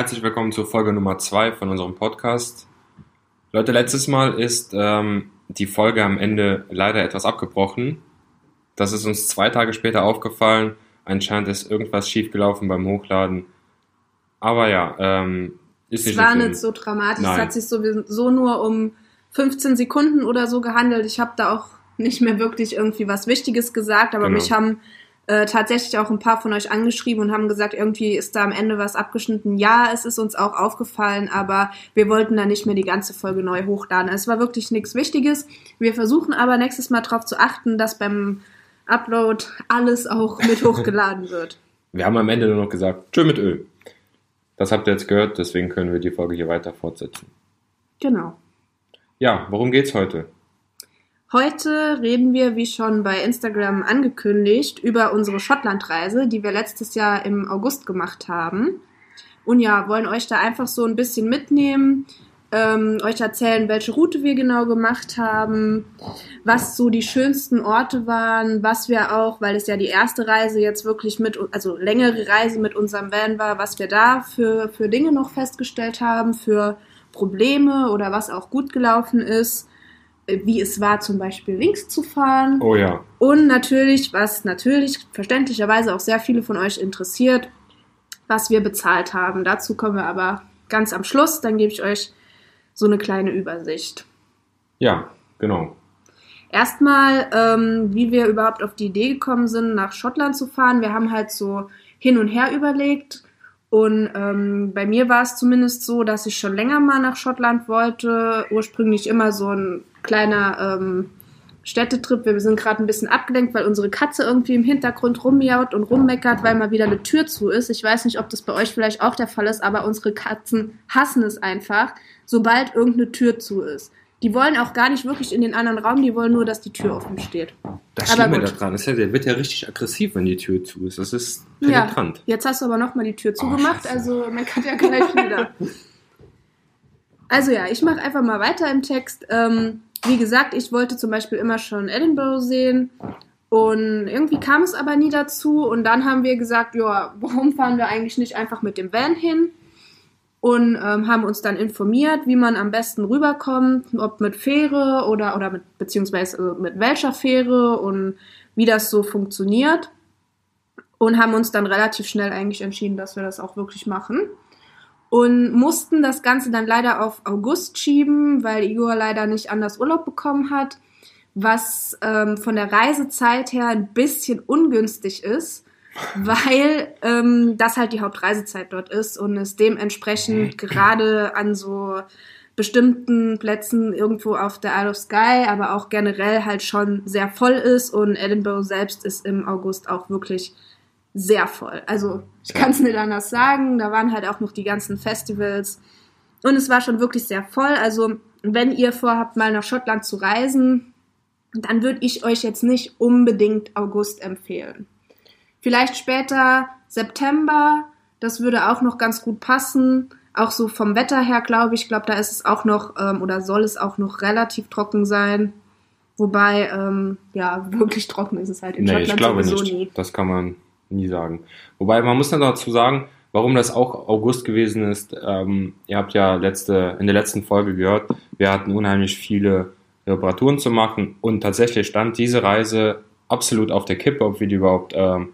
herzlich willkommen zur Folge Nummer 2 von unserem Podcast. Leute, letztes Mal ist ähm, die Folge am Ende leider etwas abgebrochen. Das ist uns zwei Tage später aufgefallen. Anscheinend ist irgendwas schiefgelaufen beim Hochladen. Aber ja, ähm, ist nicht Es war nicht so dramatisch. Nein. Es hat sich sowieso nur um 15 Sekunden oder so gehandelt. Ich habe da auch nicht mehr wirklich irgendwie was Wichtiges gesagt, aber genau. mich haben äh, tatsächlich auch ein paar von euch angeschrieben und haben gesagt, irgendwie ist da am Ende was abgeschnitten. Ja, es ist uns auch aufgefallen, aber wir wollten da nicht mehr die ganze Folge neu hochladen. Es war wirklich nichts Wichtiges. Wir versuchen aber nächstes Mal darauf zu achten, dass beim Upload alles auch mit hochgeladen wird. Wir haben am Ende nur noch gesagt, tschö mit Öl. Das habt ihr jetzt gehört, deswegen können wir die Folge hier weiter fortsetzen. Genau. Ja, worum geht's heute? Heute reden wir, wie schon bei Instagram angekündigt, über unsere Schottlandreise, die wir letztes Jahr im August gemacht haben. Und ja, wollen euch da einfach so ein bisschen mitnehmen, ähm, euch erzählen, welche Route wir genau gemacht haben, was so die schönsten Orte waren, was wir auch, weil es ja die erste Reise jetzt wirklich mit, also längere Reise mit unserem Van war, was wir da für, für Dinge noch festgestellt haben, für Probleme oder was auch gut gelaufen ist wie es war, zum Beispiel links zu fahren. Oh ja. Und natürlich, was natürlich verständlicherweise auch sehr viele von euch interessiert, was wir bezahlt haben. Dazu kommen wir aber ganz am Schluss. Dann gebe ich euch so eine kleine Übersicht. Ja, genau. Erstmal, ähm, wie wir überhaupt auf die Idee gekommen sind, nach Schottland zu fahren. Wir haben halt so hin und her überlegt. Und ähm, bei mir war es zumindest so, dass ich schon länger mal nach Schottland wollte. Ursprünglich immer so ein kleiner ähm, Städtetrip. Wir sind gerade ein bisschen abgelenkt, weil unsere Katze irgendwie im Hintergrund rummiaut und rummeckert, weil mal wieder eine Tür zu ist. Ich weiß nicht, ob das bei euch vielleicht auch der Fall ist, aber unsere Katzen hassen es einfach, sobald irgendeine Tür zu ist. Die wollen auch gar nicht wirklich in den anderen Raum, die wollen nur, dass die Tür offen steht. Das stimmt mir da dran. Das ja, der wird ja richtig aggressiv, wenn die Tür zu ist. Das ist penetrant. Ja, jetzt hast du aber nochmal die Tür oh, zugemacht, oh, also meckert ja gleich wieder. Also ja, ich mache einfach mal weiter im Text. Ähm, wie gesagt, ich wollte zum Beispiel immer schon Edinburgh sehen und irgendwie kam es aber nie dazu und dann haben wir gesagt, ja, warum fahren wir eigentlich nicht einfach mit dem Van hin? Und ähm, haben uns dann informiert, wie man am besten rüberkommt, ob mit Fähre oder, oder mit, beziehungsweise mit welcher Fähre und wie das so funktioniert. Und haben uns dann relativ schnell eigentlich entschieden, dass wir das auch wirklich machen und mussten das Ganze dann leider auf August schieben, weil Igor leider nicht anders Urlaub bekommen hat, was ähm, von der Reisezeit her ein bisschen ungünstig ist, weil ähm, das halt die Hauptreisezeit dort ist und es dementsprechend gerade an so bestimmten Plätzen irgendwo auf der Isle of Skye, aber auch generell halt schon sehr voll ist und Edinburgh selbst ist im August auch wirklich sehr voll. Also ich kann es nicht anders sagen. Da waren halt auch noch die ganzen Festivals. Und es war schon wirklich sehr voll. Also wenn ihr vorhabt, mal nach Schottland zu reisen, dann würde ich euch jetzt nicht unbedingt August empfehlen. Vielleicht später September, das würde auch noch ganz gut passen. Auch so vom Wetter her, glaube ich, glaube da ist es auch noch ähm, oder soll es auch noch relativ trocken sein. Wobei, ähm, ja, wirklich trocken ist es halt in nee, Schottland ich glaube sowieso nicht. nie. Das kann man nie sagen. Wobei man muss dann dazu sagen, warum das auch August gewesen ist. Ähm, ihr habt ja letzte, in der letzten Folge gehört, wir hatten unheimlich viele Reparaturen zu machen und tatsächlich stand diese Reise absolut auf der Kippe, ob wir die überhaupt ähm,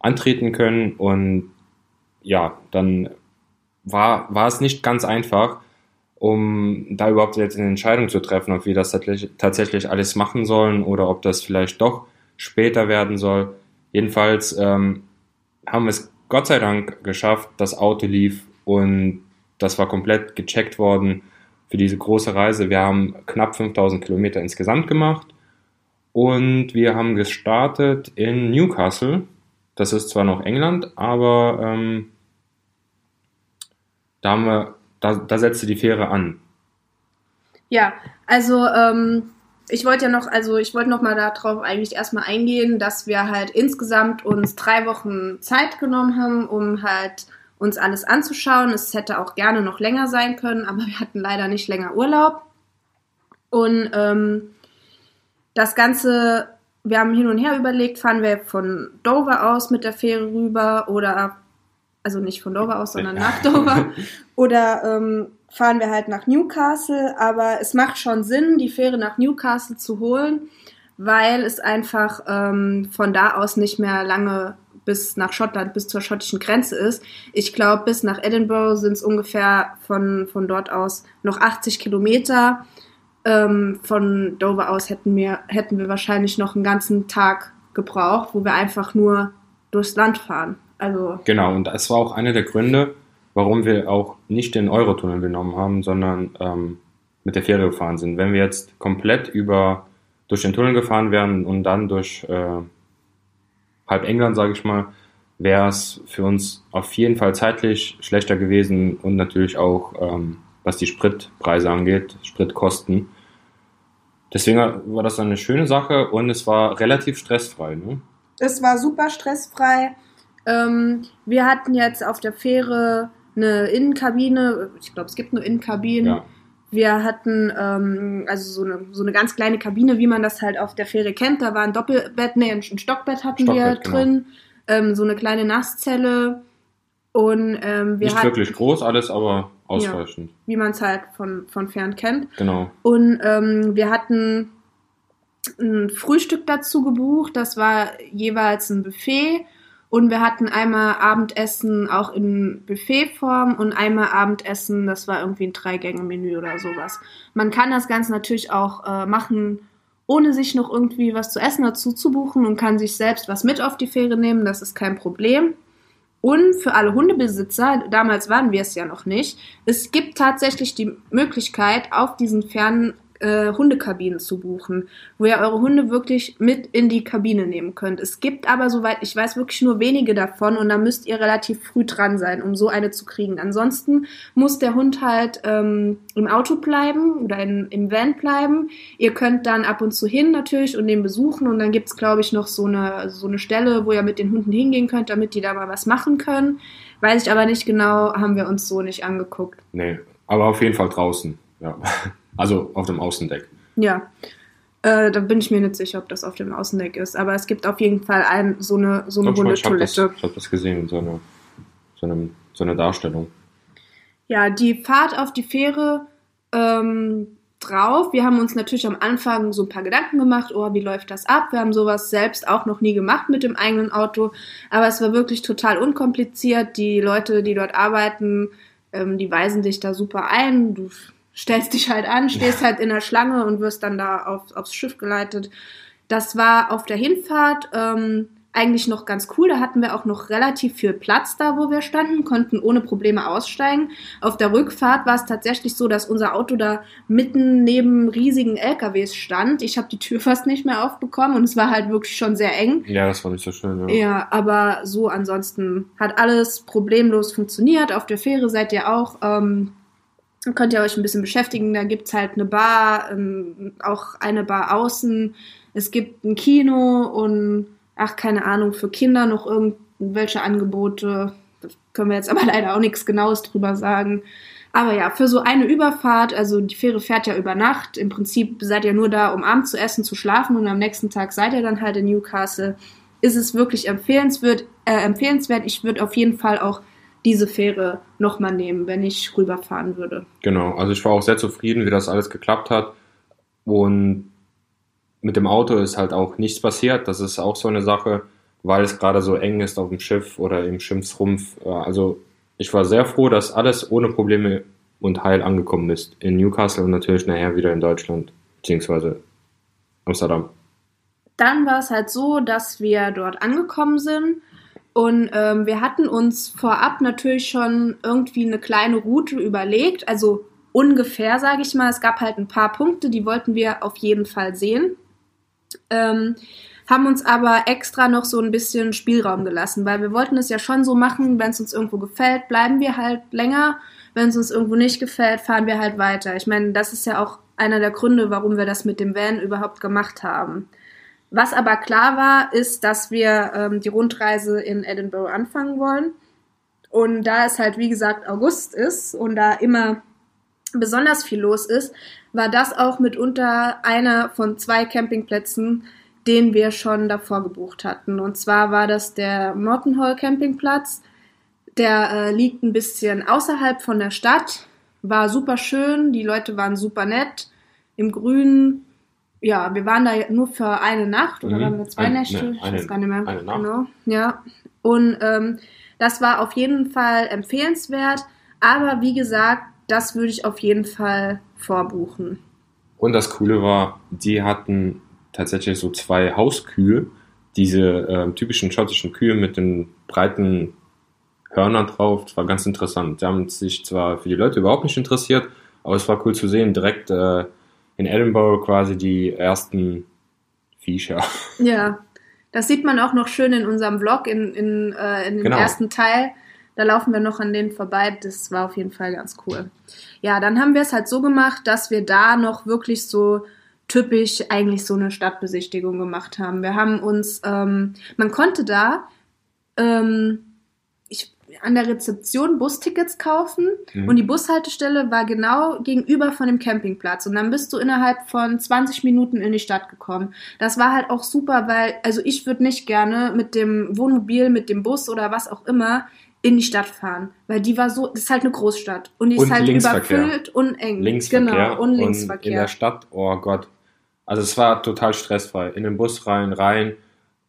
antreten können. Und ja, dann war, war es nicht ganz einfach, um da überhaupt jetzt eine Entscheidung zu treffen, ob wir das tatsächlich alles machen sollen oder ob das vielleicht doch später werden soll. Jedenfalls ähm, haben wir es Gott sei Dank geschafft. Das Auto lief und das war komplett gecheckt worden für diese große Reise. Wir haben knapp 5000 Kilometer insgesamt gemacht und wir haben gestartet in Newcastle. Das ist zwar noch England, aber ähm, da, haben wir, da, da setzte die Fähre an. Ja, also ähm, ich wollte ja noch, also ich wollte noch mal darauf eigentlich erstmal eingehen, dass wir halt insgesamt uns drei Wochen Zeit genommen haben, um halt uns alles anzuschauen. Es hätte auch gerne noch länger sein können, aber wir hatten leider nicht länger Urlaub. Und ähm, das Ganze, wir haben hin und her überlegt, fahren wir von Dover aus mit der Fähre rüber oder also nicht von Dover aus, sondern nach Dover. Oder ähm, fahren wir halt nach Newcastle. Aber es macht schon Sinn, die Fähre nach Newcastle zu holen, weil es einfach ähm, von da aus nicht mehr lange bis nach Schottland, bis zur schottischen Grenze ist. Ich glaube, bis nach Edinburgh sind es ungefähr von, von dort aus noch 80 Kilometer. Ähm, von Dover aus hätten wir, hätten wir wahrscheinlich noch einen ganzen Tag gebraucht, wo wir einfach nur durchs Land fahren. Also genau, und das war auch einer der Gründe, warum wir auch nicht den Eurotunnel genommen haben, sondern ähm, mit der Fähre gefahren sind. Wenn wir jetzt komplett über durch den Tunnel gefahren wären und dann durch äh, halb England, sage ich mal, wäre es für uns auf jeden Fall zeitlich schlechter gewesen und natürlich auch, ähm, was die Spritpreise angeht, Spritkosten. Deswegen war das eine schöne Sache und es war relativ stressfrei. Ne? Es war super stressfrei. Ähm, wir hatten jetzt auf der Fähre eine Innenkabine. Ich glaube, es gibt nur Innenkabinen. Ja. Wir hatten ähm, also so eine, so eine ganz kleine Kabine, wie man das halt auf der Fähre kennt. Da war ein Doppelbett, nee, ein Stockbett hatten Stockbett, wir drin. Genau. Ähm, so eine kleine Nasszelle. Und ähm, wir Nicht hatten, wirklich groß alles, aber ausreichend. Ja, wie man es halt von, von fern kennt. Genau. Und ähm, wir hatten ein Frühstück dazu gebucht. Das war jeweils ein Buffet und wir hatten einmal Abendessen auch in Buffetform und einmal Abendessen, das war irgendwie ein Drei-Gänge-Menü oder sowas. Man kann das Ganze natürlich auch äh, machen, ohne sich noch irgendwie was zu essen dazu zu buchen und kann sich selbst was mit auf die Fähre nehmen, das ist kein Problem. Und für alle Hundebesitzer, damals waren wir es ja noch nicht, es gibt tatsächlich die Möglichkeit, auf diesen fernen äh, Hundekabinen zu buchen, wo ihr eure Hunde wirklich mit in die Kabine nehmen könnt. Es gibt aber, soweit ich weiß, wirklich nur wenige davon und da müsst ihr relativ früh dran sein, um so eine zu kriegen. Ansonsten muss der Hund halt ähm, im Auto bleiben oder in, im Van bleiben. Ihr könnt dann ab und zu hin natürlich und den besuchen und dann gibt's glaube ich, noch so eine, so eine Stelle, wo ihr mit den Hunden hingehen könnt, damit die da mal was machen können. Weiß ich aber nicht genau, haben wir uns so nicht angeguckt. Nee, aber auf jeden Fall draußen, ja. Also auf dem Außendeck. Ja. Äh, da bin ich mir nicht sicher, ob das auf dem Außendeck ist. Aber es gibt auf jeden Fall ein, so eine, so eine Hundetoilette. Ich habe das, hab das gesehen in so einer, so, einem, so einer Darstellung. Ja, die Fahrt auf die Fähre ähm, drauf. Wir haben uns natürlich am Anfang so ein paar Gedanken gemacht, oh, wie läuft das ab? Wir haben sowas selbst auch noch nie gemacht mit dem eigenen Auto, aber es war wirklich total unkompliziert. Die Leute, die dort arbeiten, ähm, die weisen dich da super ein. Du stellst dich halt an, stehst halt in der Schlange und wirst dann da auf, aufs Schiff geleitet. Das war auf der Hinfahrt ähm, eigentlich noch ganz cool. Da hatten wir auch noch relativ viel Platz da, wo wir standen, konnten ohne Probleme aussteigen. Auf der Rückfahrt war es tatsächlich so, dass unser Auto da mitten neben riesigen LKWs stand. Ich habe die Tür fast nicht mehr aufbekommen und es war halt wirklich schon sehr eng. Ja, das war nicht so schön. Ja, ja aber so ansonsten hat alles problemlos funktioniert. Auf der Fähre seid ihr auch. Ähm, könnt ihr euch ein bisschen beschäftigen. Da gibt's halt eine Bar, ähm, auch eine Bar außen. Es gibt ein Kino und, ach, keine Ahnung, für Kinder noch irgendwelche Angebote. Da können wir jetzt aber leider auch nichts Genaues drüber sagen. Aber ja, für so eine Überfahrt, also die Fähre fährt ja über Nacht. Im Prinzip seid ihr nur da, um abends zu essen, zu schlafen und am nächsten Tag seid ihr dann halt in Newcastle. Ist es wirklich empfehlenswert? Äh, empfehlenswert. Ich würde auf jeden Fall auch diese Fähre nochmal nehmen, wenn ich rüberfahren würde. Genau, also ich war auch sehr zufrieden, wie das alles geklappt hat. Und mit dem Auto ist halt auch nichts passiert. Das ist auch so eine Sache, weil es gerade so eng ist auf dem Schiff oder im Schiffsrumpf. Also ich war sehr froh, dass alles ohne Probleme und heil angekommen ist. In Newcastle und natürlich nachher wieder in Deutschland, beziehungsweise Amsterdam. Dann war es halt so, dass wir dort angekommen sind und ähm, wir hatten uns vorab natürlich schon irgendwie eine kleine Route überlegt, also ungefähr, sage ich mal. Es gab halt ein paar Punkte, die wollten wir auf jeden Fall sehen. Ähm, haben uns aber extra noch so ein bisschen Spielraum gelassen, weil wir wollten es ja schon so machen, wenn es uns irgendwo gefällt, bleiben wir halt länger. Wenn es uns irgendwo nicht gefällt, fahren wir halt weiter. Ich meine, das ist ja auch einer der Gründe, warum wir das mit dem Van überhaupt gemacht haben. Was aber klar war, ist, dass wir ähm, die Rundreise in Edinburgh anfangen wollen. Und da es halt, wie gesagt, August ist und da immer besonders viel los ist, war das auch mitunter einer von zwei Campingplätzen, den wir schon davor gebucht hatten. Und zwar war das der Morton Hall Campingplatz. Der äh, liegt ein bisschen außerhalb von der Stadt, war super schön, die Leute waren super nett, im Grünen. Ja, wir waren da nur für eine Nacht oder Mhm. waren wir zwei Ein- Nächte? ne, ich eine- weiß gar nicht mehr. eine Nacht. Genau, ja. Und ähm, das war auf jeden Fall empfehlenswert, aber wie gesagt, das würde ich auf jeden Fall vorbuchen. Und das Coole war, die hatten tatsächlich so zwei Hauskühe, diese ähm, typischen schottischen Kühe mit den breiten Hörnern drauf. Das war ganz interessant. Die haben sich zwar für die Leute überhaupt nicht interessiert, aber es war cool zu sehen, direkt äh, in Edinburgh quasi die ersten Viecher. Ja, das sieht man auch noch schön in unserem Vlog, in, in, äh, in dem Genau. ersten Teil. Da laufen wir noch an denen vorbei. Das war auf jeden Fall ganz cool. Ja, dann haben wir es halt so gemacht, dass wir da noch wirklich so typisch eigentlich so eine Stadtbesichtigung gemacht haben. Wir haben uns, ähm, man konnte da ähm, an der Rezeption Bustickets kaufen Mhm. und die Bushaltestelle war genau gegenüber von dem Campingplatz und dann bist du innerhalb von 20 Minuten in die Stadt gekommen. Das war halt auch super, weil, also ich würde nicht gerne mit dem Wohnmobil, mit dem Bus oder was auch immer in die Stadt fahren, weil die war so, das ist halt eine Großstadt und die ist Und halt überfüllt und eng. Linksverkehr Genau, und in Linksverkehr. der Stadt, oh Gott. Also es war total stressfrei. In den Bus rein, rein.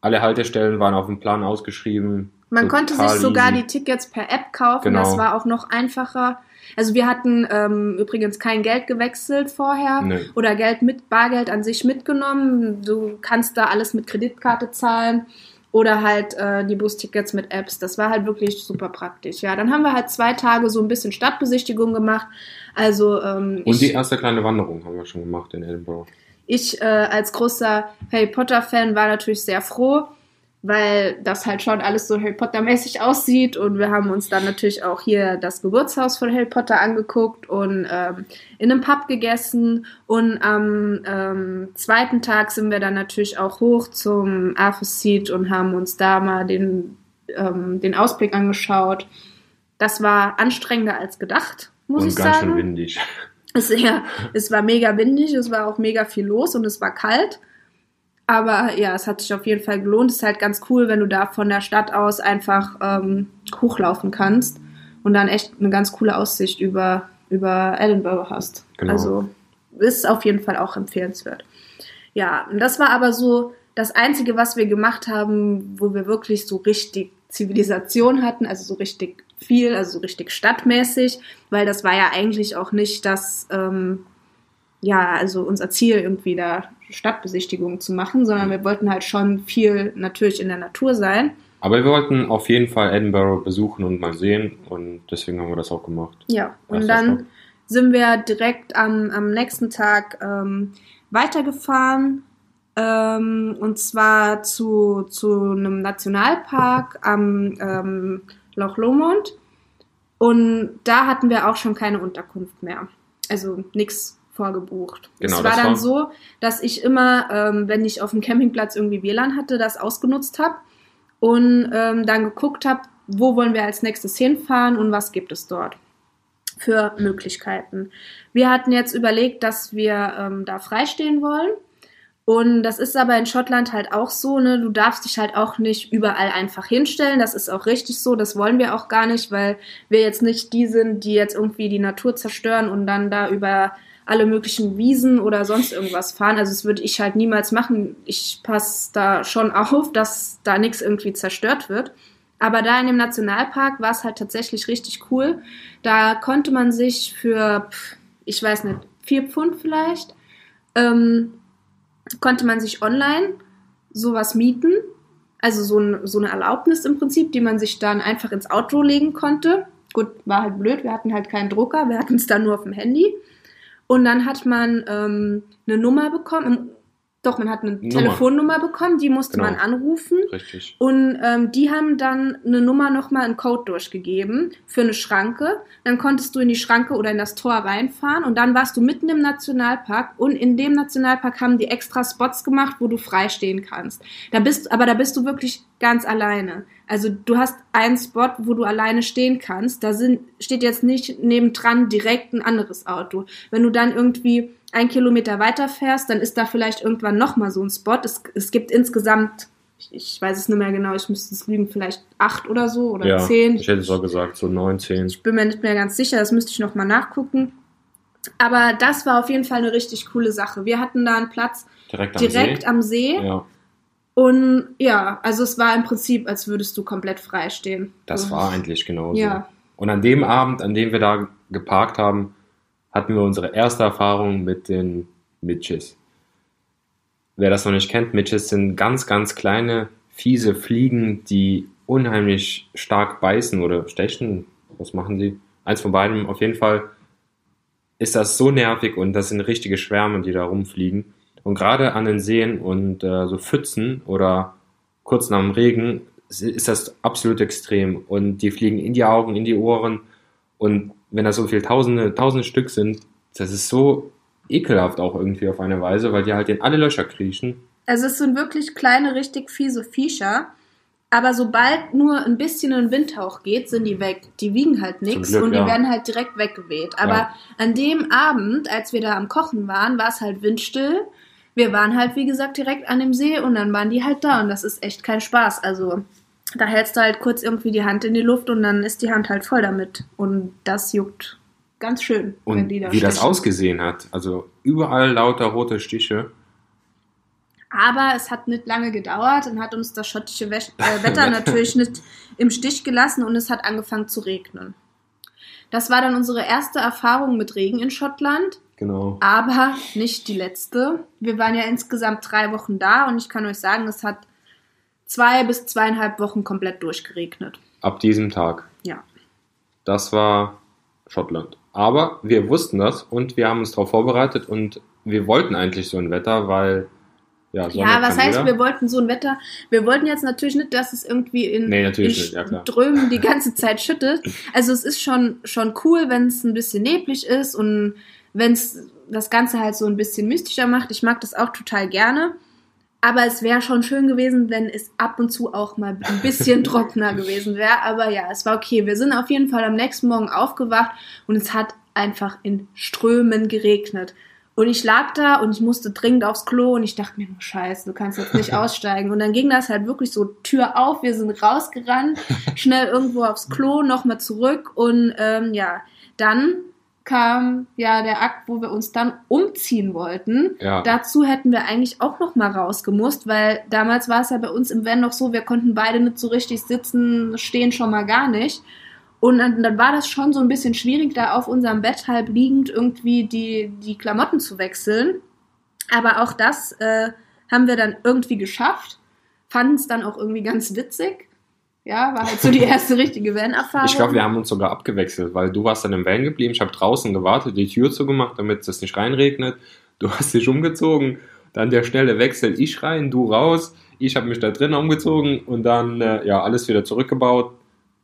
Alle Haltestellen waren auf dem Plan ausgeschrieben. Man konnte sich sogar easy. die Tickets per App kaufen, Genau. das war auch noch einfacher. Also wir hatten ähm, übrigens kein Geld gewechselt vorher Nee. oder Geld mit Bargeld an sich mitgenommen. Du kannst da alles mit Kreditkarte zahlen oder halt äh, die Bustickets mit Apps. Das war halt wirklich super praktisch. Ja, dann haben wir halt zwei Tage so ein bisschen Stadtbesichtigung gemacht. Also ähm, Und ich, die erste kleine Wanderung haben wir schon gemacht in Edinburgh. ich äh, als großer Harry Potter Fan war natürlich sehr froh, weil das halt schon alles so Harry Potter mäßig aussieht und wir haben uns dann natürlich auch hier das Geburtshaus von Harry Potter angeguckt und ähm, in einem Pub gegessen und am ähm, zweiten Tag sind wir dann natürlich auch hoch zum Seat und haben uns da mal den, ähm, den Ausblick angeschaut. Das war anstrengender als gedacht, muss Und ich ganz sagen. schön windig. Es, ja, es war mega windig, es war auch mega viel los und es war kalt. Aber ja, es hat sich auf jeden Fall gelohnt. Es ist halt ganz cool, wenn du da von der Stadt aus einfach ähm, hochlaufen kannst und dann echt eine ganz coole Aussicht über, über Edinburgh hast. Genau. Also ist auf jeden Fall auch empfehlenswert. Ja, und das war aber so das Einzige, was wir gemacht haben, wo wir wirklich so richtig Zivilisation hatten, also so richtig viel, also so richtig stadtmäßig, weil das war ja eigentlich auch nicht das, ähm, ja, also unser Ziel, irgendwie da Stadtbesichtigungen zu machen, sondern wir wollten halt schon viel natürlich in der Natur sein. Aber wir wollten auf jeden Fall Edinburgh besuchen und mal sehen und deswegen haben wir das auch gemacht. Ja, und dann sind wir direkt am, am nächsten Tag ähm, weitergefahren. Ähm, und zwar zu, zu einem Nationalpark am ähm, Loch Lomond. Und da hatten wir auch schon keine Unterkunft mehr. Also nichts vorgebucht. Genau, es war dann war- so, dass ich immer, ähm, wenn ich auf dem Campingplatz irgendwie WLAN hatte, das ausgenutzt habe und ähm, dann geguckt habe, wo wollen wir als nächstes hinfahren und was gibt es dort für Möglichkeiten. Wir hatten jetzt überlegt, dass wir ähm, da freistehen wollen. Und das ist aber in Schottland halt auch so, ne? Du darfst dich halt auch nicht überall einfach hinstellen. Das ist auch richtig so. Das wollen wir auch gar nicht, weil wir jetzt nicht die sind, die jetzt irgendwie die Natur zerstören und dann da über alle möglichen Wiesen oder sonst irgendwas fahren. Also das würde ich halt niemals machen. Ich passe da schon auf, dass da nichts irgendwie zerstört wird. Aber da in dem Nationalpark war es halt tatsächlich richtig cool. Da konnte man sich für, ich weiß nicht, vier Pfund vielleicht, ähm, konnte man sich online sowas mieten. Also so, ein, so eine Erlaubnis im Prinzip, die man sich dann einfach ins Auto legen konnte. Gut, war halt blöd, wir hatten halt keinen Drucker, wir hatten es dann nur auf dem Handy. Und dann hat man ähm, eine Nummer bekommen. Doch, man hat eine Nummer. Telefonnummer bekommen, die musste Genau. man anrufen. Richtig. Und ähm, die haben dann eine Nummer nochmal einen Code durchgegeben für eine Schranke. Dann konntest du in die Schranke oder in das Tor reinfahren und dann warst du mitten im Nationalpark und in dem Nationalpark haben die extra Spots gemacht, wo du frei stehen kannst. Da bist, aber da bist du wirklich ganz alleine. Also du hast einen Spot, wo du alleine stehen kannst. Da sind, steht jetzt nicht nebendran direkt ein anderes Auto. Wenn du dann irgendwie ein Kilometer weiter fährst, dann ist da vielleicht irgendwann nochmal so ein Spot. Es, es gibt insgesamt, ich, ich weiß es nicht mehr genau, ich müsste es lügen, vielleicht acht oder so oder Ja, zehn. ich hätte es auch gesagt, so 19. Ich bin mir nicht mehr ganz sicher, das müsste ich nochmal nachgucken. Aber das war auf jeden Fall eine richtig coole Sache. Wir hatten da einen Platz Direkt am direkt See. am See. Ja, Und ja, also es war im Prinzip, als würdest du komplett frei stehen. das So. war eigentlich genauso. Ja. Und an dem Abend, an dem wir da geparkt haben, hatten wir unsere erste Erfahrung mit den Mitches. Wer das noch nicht kennt, Mitches sind ganz, ganz kleine, fiese Fliegen, die unheimlich stark beißen oder stechen. Was machen sie? Eins von beiden. Auf jeden Fall ist das so nervig und das sind richtige Schwärme, die da rumfliegen. Und gerade an den Seen und äh, so Pfützen oder kurz nach dem Regen ist das absolut extrem. Und die fliegen in die Augen, in die Ohren. Und wenn das so viel Tausende, Tausende Stück sind, das ist so ekelhaft auch irgendwie auf eine Weise, weil die halt in alle Löcher kriechen. Also es sind wirklich kleine, richtig fiese Viecher. Aber sobald nur ein bisschen ein Windhauch geht, sind die weg. Die wiegen halt nichts und die ja. werden halt direkt weggeweht. Aber Ja. an dem Abend, als wir da am Kochen waren, war es halt windstill. Wir waren halt, wie gesagt, direkt an dem See und dann waren die halt da und das ist echt kein Spaß. Also da hältst du halt kurz irgendwie die Hand in die Luft und dann ist die Hand halt voll damit. Und das juckt ganz schön, wenn Und die da wie das stechen. ausgesehen hat. Also überall lauter rote Stiche. Aber es hat nicht lange gedauert und hat uns das schottische Wech- äh, Wetter natürlich nicht im Stich gelassen und es hat angefangen zu regnen. Das war dann unsere erste Erfahrung mit Regen in Schottland, Genau. aber nicht die letzte. Wir waren ja insgesamt drei Wochen da und ich kann euch sagen, es hat zwei bis zweieinhalb Wochen komplett durchgeregnet. Ab diesem Tag. Ja. Das war Schottland. Aber wir wussten das und wir haben uns darauf vorbereitet und wir wollten eigentlich so ein Wetter, weil ja, Sonne ja, was heißt, jeder. wir wollten so ein Wetter? Wir wollten jetzt natürlich nicht, dass es irgendwie in, Nee, in nicht, ja. Strömen die ganze Zeit schüttet. Also es ist schon, schon cool, wenn es ein bisschen neblig ist und wenn es das Ganze halt so ein bisschen mystischer macht. Ich mag das auch total gerne. Aber es wäre schon schön gewesen, wenn es ab und zu auch mal ein bisschen trockener gewesen wäre. Aber ja, es war okay. Wir sind auf jeden Fall am nächsten Morgen aufgewacht und es hat einfach in Strömen geregnet. Und ich lag da und ich musste dringend aufs Klo und ich dachte mir nur, scheiße, du kannst jetzt nicht aussteigen. Und dann ging das halt wirklich so Tür auf, wir sind rausgerannt, schnell irgendwo aufs Klo, nochmal zurück und ähm, ja, dann kam ja der Akt, wo wir uns dann umziehen wollten. Ja. Dazu hätten wir eigentlich auch noch mal rausgemusst, weil damals war es ja bei uns im Van noch so, wir konnten beide nicht so richtig sitzen, stehen schon mal gar nicht. Und dann, dann war das schon so ein bisschen schwierig, da auf unserem Bett halb liegend irgendwie die, die Klamotten zu wechseln. Aber auch das äh, haben wir dann irgendwie geschafft, fanden es dann auch irgendwie ganz witzig. Ja, war halt so die erste richtige Van-Erfahrung. Ich glaube, wir haben uns sogar abgewechselt, weil du warst dann im Van geblieben. Ich habe draußen gewartet, die Tür zugemacht, damit es nicht reinregnet. Du hast dich umgezogen, dann der schnelle Wechsel, ich rein, du raus. Ich habe mich da drin umgezogen und dann äh, ja alles wieder zurückgebaut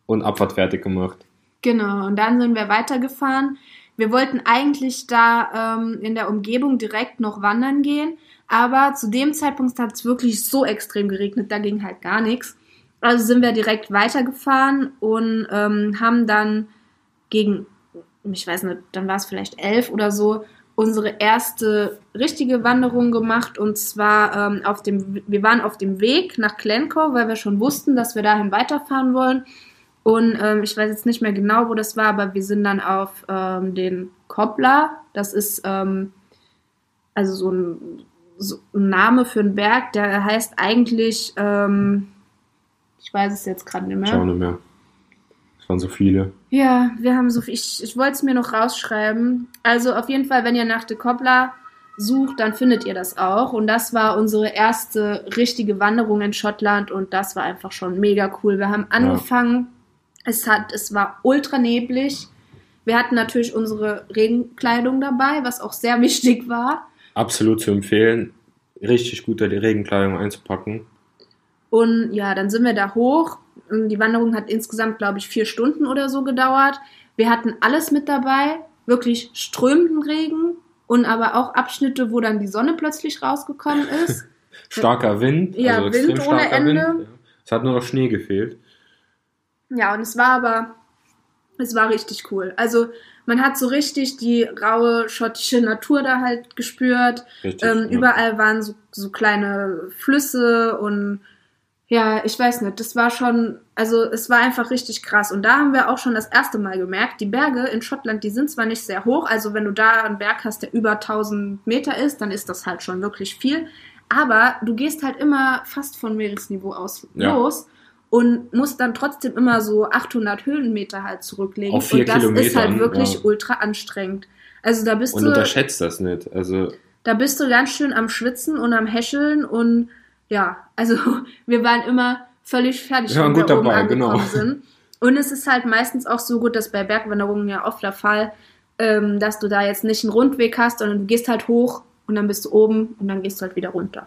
und Abfahrt fertig gemacht. Genau, und dann sind wir weitergefahren. Wir wollten eigentlich da ähm, in der Umgebung direkt noch wandern gehen, aber zu dem Zeitpunkt hat es wirklich so extrem geregnet, da ging halt gar nichts. Also sind wir direkt weitergefahren und ähm, haben dann gegen, ich weiß nicht, dann war es vielleicht elf oder so, unsere erste richtige Wanderung gemacht und zwar ähm, auf dem, wir waren auf dem Weg nach Glencoe, weil wir schon wussten, dass wir dahin weiterfahren wollen. Und ähm, ich weiß jetzt nicht mehr genau, wo das war, aber wir sind dann auf ähm, den Koppler. Das ist ähm, also so ein, so ein Name für einen Berg, der heißt eigentlich, ähm, ich weiß es jetzt gerade nicht mehr. Schau nicht mehr. Es waren so viele. Ja, wir haben so viel. Ich, ich wollte es mir noch rausschreiben. Also auf jeden Fall, wenn ihr nach De Koppler sucht, dann findet ihr das auch. Und das war unsere erste richtige Wanderung in Schottland und das war einfach schon mega cool. Wir haben angefangen, es, hat, es war ultra neblig. Wir hatten natürlich unsere Regenkleidung dabei, was auch sehr wichtig war. Absolut zu empfehlen, richtig gute Regenkleidung einzupacken. Und ja, dann sind wir da hoch. Die Wanderung hat insgesamt, glaube ich, vier Stunden oder so gedauert. Wir hatten alles mit dabei, wirklich strömenden Regen und aber auch Abschnitte, wo dann die Sonne plötzlich rausgekommen ist. Starker Wind, Ja, also extrem Wind ohne starker Ende. Wind. Es hat nur noch Schnee gefehlt. Ja, und es war aber, es war richtig cool. Also man hat so richtig die raue schottische Natur da halt gespürt. Richtig, Ähm, ja. Überall waren so, so kleine Flüsse und Ja, ich weiß nicht. Das war schon, also es war einfach richtig krass. Und da haben wir auch schon das erste Mal gemerkt, die Berge in Schottland, die sind zwar nicht sehr hoch, also wenn du da einen Berg hast, der über 1000 Meter ist, dann ist das halt schon wirklich viel. Aber du gehst halt immer fast von Meeresniveau aus Ja. los und musst dann trotzdem immer so 800 Höhenmeter halt zurücklegen. Auf vier und das ist Kilometern, halt wirklich ja. ultra anstrengend. Also da bist Und du, unterschätzt das nicht. Also, da bist du ganz schön am Schwitzen und am Häscheln und ja, also wir waren immer völlig fertig, Wir waren wenn gut wir oben dabei, angekommen genau. sind. Und es ist halt meistens auch so gut, dass bei Bergwanderungen ja oft der Fall, ähm, dass du da jetzt nicht einen Rundweg hast, sondern du gehst halt hoch und dann bist du oben und dann gehst du halt wieder runter.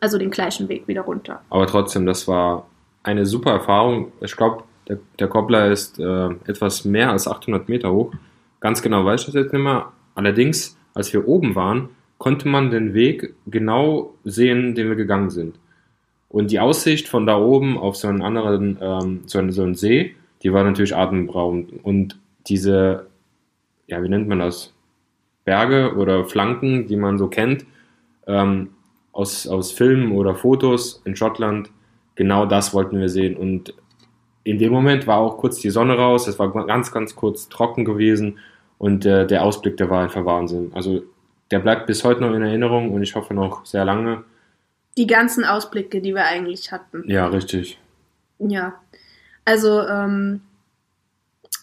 Also den gleichen Weg wieder runter. aber trotzdem, das war eine super Erfahrung. Ich glaube, der, der Koppler ist äh, etwas mehr als 800 Meter hoch. Ganz genau weiß ich das jetzt nicht mehr. Allerdings, als wir oben waren, konnte man den Weg genau sehen, den wir gegangen sind. Und die Aussicht von da oben auf so einen anderen, ähm, so, einen, so einen See, die war natürlich atemberaubend. Und diese, ja, wie nennt man das? Berge oder Flanken, die man so kennt, ähm, aus, aus Filmen oder Fotos in Schottland, genau das wollten wir sehen. Und in dem Moment war auch kurz die Sonne raus, es war ganz, ganz kurz trocken gewesen und äh, der Ausblick, der war einfach Wahnsinn. Also der bleibt bis heute noch in Erinnerung und ich hoffe noch sehr lange. Die ganzen Ausblicke, die wir eigentlich hatten. Ja, richtig. Ja, also ähm,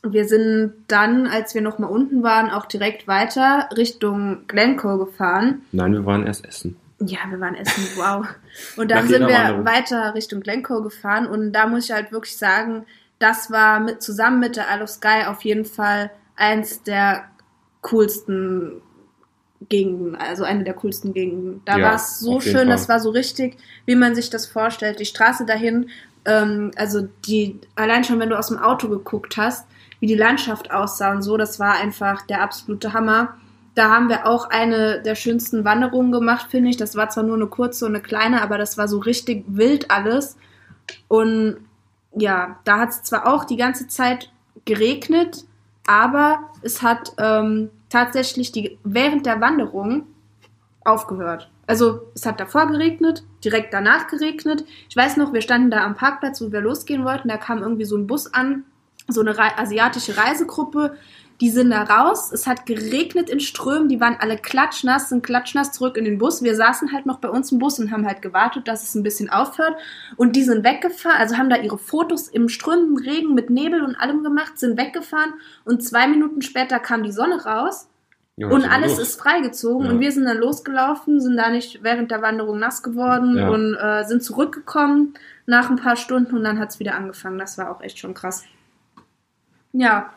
wir sind dann, als wir nochmal unten waren, auch direkt weiter Richtung Glencoe gefahren. Nein, wir waren erst essen. Ja, wir waren essen, wow. Und dann sind wir weiter Richtung Glencoe gefahren und da muss ich halt wirklich sagen, das war mit, zusammen mit der Isle of Skye auf jeden Fall eins der coolsten Gegenden, also eine der coolsten Gegenden. Da Ja, war es so schön, Fall. das war so richtig, wie man sich das vorstellt. Die Straße dahin, ähm, also die, allein schon wenn du aus dem Auto geguckt hast, wie die Landschaft aussah und so, das war einfach der absolute Hammer. Da haben wir auch eine der schönsten Wanderungen gemacht, finde ich. Das war zwar nur eine kurze und eine kleine, aber das war so richtig wild alles. Und ja, da hat es zwar auch die ganze Zeit geregnet, aber es hat ähm, tatsächlich die, während der Wanderung aufgehört. Also es hat davor geregnet, direkt danach geregnet. Ich weiß noch, wir standen da am Parkplatz, wo wir losgehen wollten. Da kam irgendwie so ein Bus an, so eine asiatische Reisegruppe. Die sind da raus. Es hat geregnet in Strömen. Die waren alle klatschnass, sind klatschnass zurück in den Bus. Wir saßen halt noch bei uns im Bus und haben halt gewartet, dass es ein bisschen aufhört. Und die sind weggefahren, also haben da ihre Fotos im strömenden Regen mit Nebel und allem gemacht, sind weggefahren. Und zwei Minuten später kam die Sonne raus. Ja, Und alles los. ist freigezogen Ja. und wir sind dann losgelaufen, sind da nicht während der Wanderung nass geworden Ja. und äh, sind zurückgekommen nach ein paar Stunden und dann hat es wieder angefangen. Das war auch echt schon krass. Ja.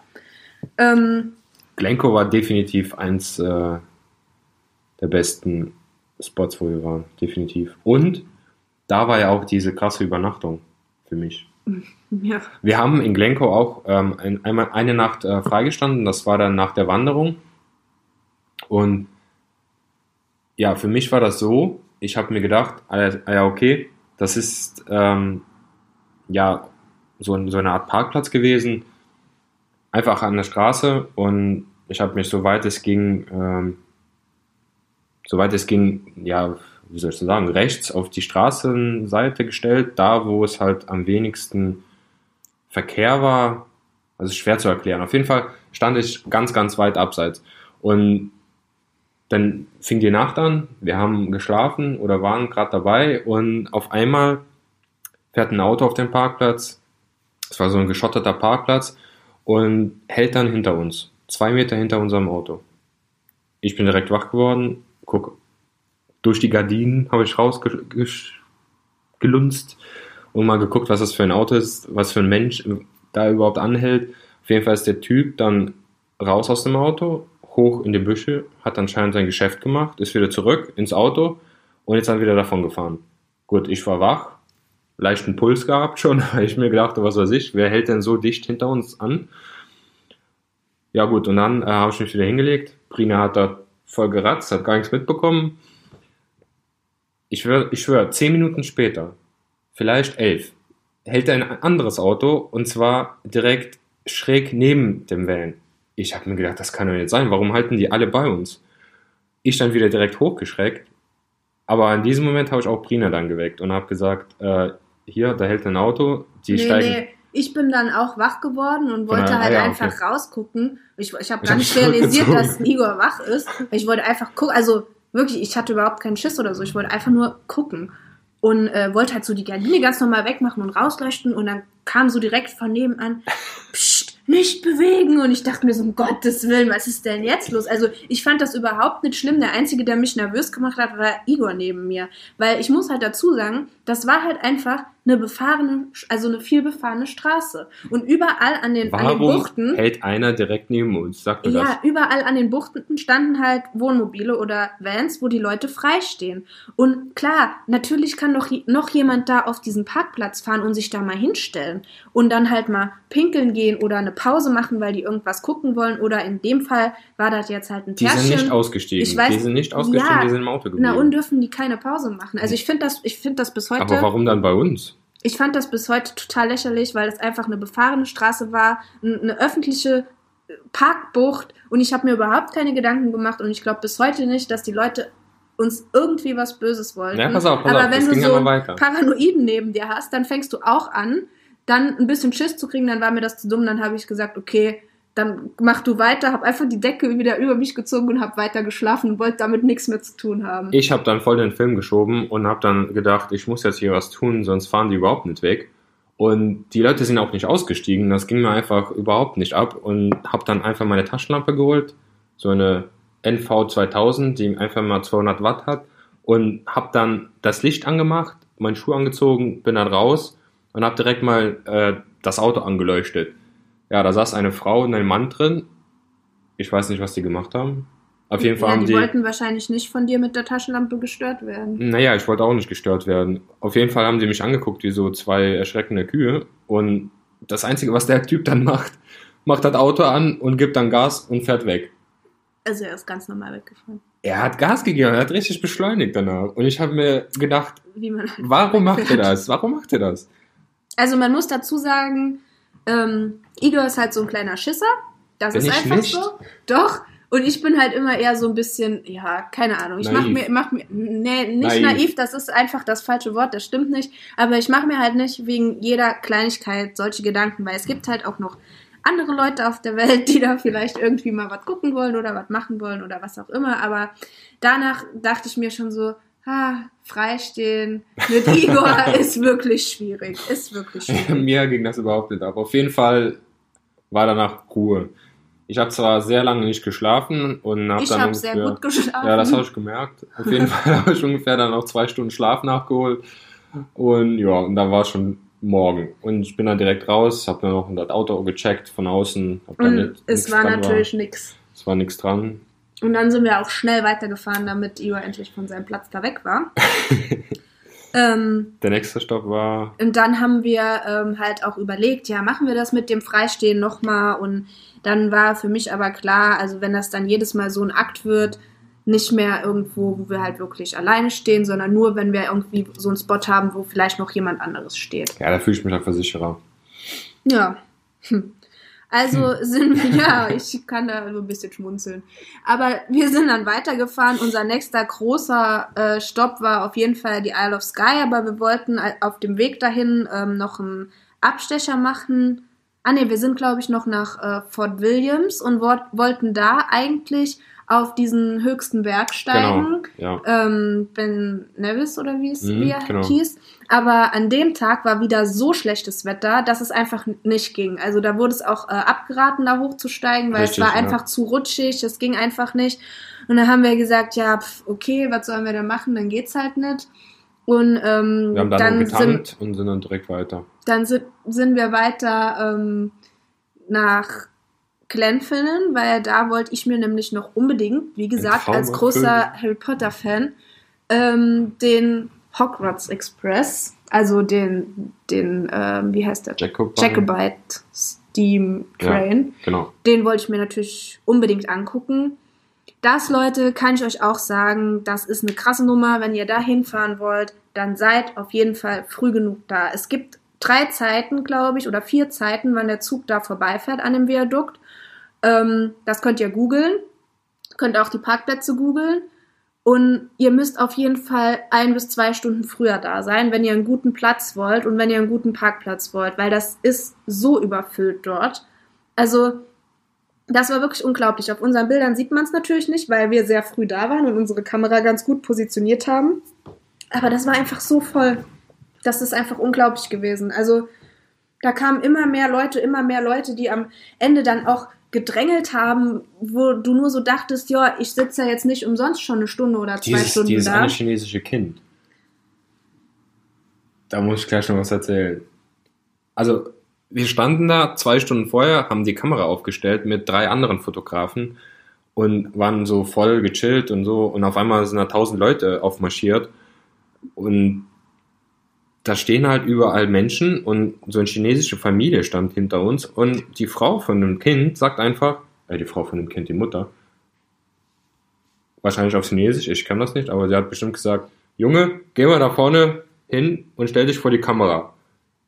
Ähm, Glencoe war definitiv eins äh, der besten Spots, wo wir waren. Definitiv. Und da war ja auch diese krasse Übernachtung für mich. ja. Wir haben in Glencoe auch ähm, ein, einmal eine Nacht äh, freigestanden. Das war dann nach der Wanderung. Und ja, für mich war das so. Ich habe mir gedacht, ah, ja, ah ja, okay, das ist ähm, ja so, so eine Art Parkplatz gewesen. Einfach an der Straße. Und ich habe mich, soweit es ging, ähm, soweit es ging, ja, wie soll ich sagen, rechts auf die Straßenseite gestellt, da wo es halt am wenigsten Verkehr war. Also schwer zu erklären. Auf jeden Fall stand ich ganz, ganz weit abseits. Und dann fing die Nacht an, wir haben geschlafen oder waren gerade dabei und auf einmal fährt ein Auto auf den Parkplatz. Es war so ein geschotteter Parkplatz und hält dann hinter uns, zwei Meter hinter unserem Auto. Ich bin direkt wach geworden, guck durch die Gardinen, habe ich rausgelunzt und mal geguckt, was das für ein Auto ist, was für ein Mensch da überhaupt anhält. Auf jeden Fall ist der Typ dann raus aus dem Auto, hoch in die Büsche, hat anscheinend sein Geschäft gemacht, ist wieder zurück ins Auto und jetzt dann wieder davon gefahren. Gut, ich war wach, leichten Puls gehabt schon, weil ich mir gedacht, was weiß ich, wer hält denn so dicht hinter uns an? Ja gut, und dann äh, habe ich mich wieder hingelegt. Brina hat da voll geratzt, hat gar nichts mitbekommen. Ich schwöre, ich schwör, zehn Minuten später, vielleicht elf, hält ein anderes Auto und zwar direkt schräg neben dem Van. Ich habe mir gedacht, das kann doch nicht sein. Warum halten die alle bei uns? Ich dann wieder direkt hochgeschreckt. Aber in diesem Moment habe ich auch Brina dann geweckt und habe gesagt, äh, hier, da hält ein Auto, die nee, steigen. nee, ich bin dann auch wach geworden und wollte der- ah halt ja, einfach okay. rausgucken. Ich, ich habe gar nicht realisiert, dass Igor wach ist. Ich wollte einfach gucken, also wirklich, ich hatte überhaupt keinen Schiss oder so. Ich wollte einfach nur gucken. Und äh, wollte halt so die Gardine ganz normal wegmachen und rausleuchten. Und dann kam so direkt von nebenan, Psst, nicht bewegen. Und ich dachte mir so, um Gottes Willen, was ist denn jetzt los? Also ich fand das überhaupt nicht schlimm. Der Einzige, der mich nervös gemacht hat, war Igor neben mir. Weil ich muss halt dazu sagen, das war halt einfach eine befahrene, also eine viel befahrene Straße. Und überall an den, an den Warum Buchten. hält einer direkt neben uns? Sag mir das. Ja, überall an den Buchten standen halt Wohnmobile oder Vans, wo die Leute freistehen. Und klar, natürlich kann doch noch jemand da auf diesen Parkplatz fahren und sich da mal hinstellen und dann halt mal pinkeln gehen oder eine Pause machen, weil die irgendwas gucken wollen. Oder in dem Fall war das jetzt halt ein Die Pärchen. sind nicht ausgestiegen. Ich weiß- die sind nicht ausgestiegen, Ja, die sind im Auto geblieben. Na und dürfen die keine Pause machen. Also ich finde das, ich finde das bis heute. Aber warum dann bei uns? Ich fand das bis heute total lächerlich, weil es einfach eine befahrene Straße war, eine öffentliche äh, Parkbucht und ich habe mir überhaupt keine Gedanken gemacht und ich glaube bis heute nicht, dass die Leute uns irgendwie was Böses wollten. Ja, pass auf, pass Aber auf, wenn das du so. Paranoiden neben dir hast, dann fängst du auch an, dann ein bisschen Schiss zu kriegen, dann war mir das zu dumm, dann habe ich gesagt, okay, dann mach du weiter, habe einfach die Decke wieder über mich gezogen und habe weiter geschlafen und wollte damit nichts mehr zu tun haben. Ich habe dann voll den Film geschoben und habe dann gedacht, ich muss jetzt hier was tun, sonst fahren die überhaupt nicht weg. Und die Leute sind auch nicht ausgestiegen. Das ging mir einfach überhaupt nicht ab und habe dann einfach meine Taschenlampe geholt, so eine NV 2000, die einfach mal 200 Watt hat und habe dann das Licht angemacht, meinen Schuh angezogen, bin dann raus und habe direkt mal äh, das Auto angeleuchtet. Ja, da saß eine Frau und ein Mann drin. Ich weiß nicht, was die gemacht haben. Auf jeden Fall ja, haben die die wollten wahrscheinlich nicht von dir mit der Taschenlampe gestört werden. naja, ich wollte auch nicht gestört werden. Auf jeden Fall haben die mich angeguckt wie so zwei erschreckende Kühe. Und das Einzige, was der Typ dann macht, macht das Auto an und gibt dann Gas und fährt weg. Also er ist ganz normal weggefahren. Er hat Gas gegeben, er hat richtig beschleunigt danach. Und ich habe mir gedacht, halt warum macht er das? Warum macht er das? Also man muss dazu sagen, ähm, Igor ist halt so ein kleiner Schisser. Das Bin ist einfach nicht? so. Doch. Und ich bin halt immer eher so ein bisschen, ja, keine Ahnung. Ich mach mir, mach mir, nee, nicht Naiv. naiv. das ist einfach das falsche Wort, das stimmt nicht. Aber ich mache mir halt nicht wegen jeder Kleinigkeit solche Gedanken, weil es gibt halt auch noch andere Leute auf der Welt, die da vielleicht irgendwie mal was gucken wollen oder was machen wollen oder was auch immer. Aber danach dachte ich mir schon so, ah, freistehen mit Igor ist wirklich schwierig. Ist wirklich schwierig. Mir ging das überhaupt nicht ab. Auf jeden Fall war danach Ruhe. Ich habe zwar sehr lange nicht geschlafen und habe Ich dann habe sehr ungefähr- gut geschlafen. Ja, das habe ich gemerkt. Auf jeden Fall habe ich ungefähr dann auch zwei Stunden Schlaf nachgeholt. Und ja, und dann war es schon morgen. Und ich bin dann direkt raus, habe dann noch das Auto gecheckt von außen. Hab Und nicht- es nichts war natürlich nix. Es war nichts dran. Und dann sind wir auch schnell weitergefahren, damit Igor endlich von seinem Platz da weg war. ähm, Der nächste Stopp war. und dann haben wir ähm, halt auch überlegt, ja, machen wir das mit dem Freistehen nochmal? Und dann war für mich aber klar, also wenn das dann jedes Mal so ein Akt wird, nicht mehr irgendwo, wo wir halt wirklich alleine stehen, sondern nur, wenn wir irgendwie so einen Spot haben, wo vielleicht noch jemand anderes steht. Ja, da fühle ich mich als Versicherer. Ja. Hm. Also sind wir, ja, ich kann da so ein bisschen schmunzeln. Aber wir sind dann weitergefahren. Unser nächster großer äh, Stopp war auf jeden Fall die Isle of Skye, aber wir wollten äh, auf dem Weg dahin ähm, noch einen Abstecher machen. Ah ne, wir sind glaube ich noch nach äh, Fort Williams und wo wollten da eigentlich auf diesen höchsten Berg steigen Genau. Ja. ähm, Ben Nevis oder wie es Mhm, wie er genau. hieß. Aber an dem Tag war wieder so schlechtes Wetter, dass es einfach nicht ging. Also da wurde es auch äh, abgeraten, da hochzusteigen, weil Richtig, es war ja. einfach zu rutschig, es ging einfach nicht. Und dann haben wir gesagt, ja, pf, okay, was sollen wir denn machen? Dann geht's halt nicht. Und ähm, Wir haben dann, dann nur sind getankt und sind dann direkt weiter. dann sind, sind wir weiter ähm, nach Glenfinnan, weil da wollte ich mir nämlich noch unbedingt, wie gesagt, als großer Harry Potter-Fan, ähm, den Hogwarts Express, also den, den ähm, wie heißt der? Jacobite. Jacobite Steam Train. Genau. Den wollte ich mir natürlich unbedingt angucken. Das, Leute, kann ich euch auch sagen, das ist eine krasse Nummer. Wenn ihr da hinfahren wollt, dann seid auf jeden Fall früh genug da. Es gibt drei Zeiten, glaube ich, oder vier Zeiten, wann der Zug da vorbeifährt an dem Viadukt. Ähm, das könnt ihr googeln. Könnt auch die Parkplätze googeln. Und ihr müsst auf jeden Fall ein bis zwei Stunden früher da sein, wenn ihr einen guten Platz wollt und wenn ihr einen guten Parkplatz wollt, weil das ist so überfüllt dort. Also, das war wirklich unglaublich. Auf unseren Bildern sieht man es natürlich nicht, weil wir sehr früh da waren und unsere Kamera ganz gut positioniert haben. Aber das war einfach so voll. Das ist einfach unglaublich gewesen. Also, da kamen immer mehr Leute, immer mehr Leute, die am Ende dann auch gedrängelt haben, wo du nur so dachtest, ja, ich sitze ja jetzt nicht umsonst schon eine Stunde oder zwei Dieses, Stunden dieses da. eine chinesische Kind. Da muss ich gleich noch was erzählen. Also, wir standen da zwei Stunden vorher, haben die Kamera aufgestellt mit drei anderen Fotografen und waren so voll gechillt und so. Und auf einmal sind da tausend Leute aufmarschiert. Und da stehen halt überall Menschen und so eine chinesische Familie stand hinter uns. Und die Frau von dem Kind sagt einfach, äh, die Frau von dem Kind, die Mutter, wahrscheinlich auf Chinesisch, ich kann das nicht, aber sie hat bestimmt gesagt, Junge, geh mal da vorne hin und stell dich vor die Kamera.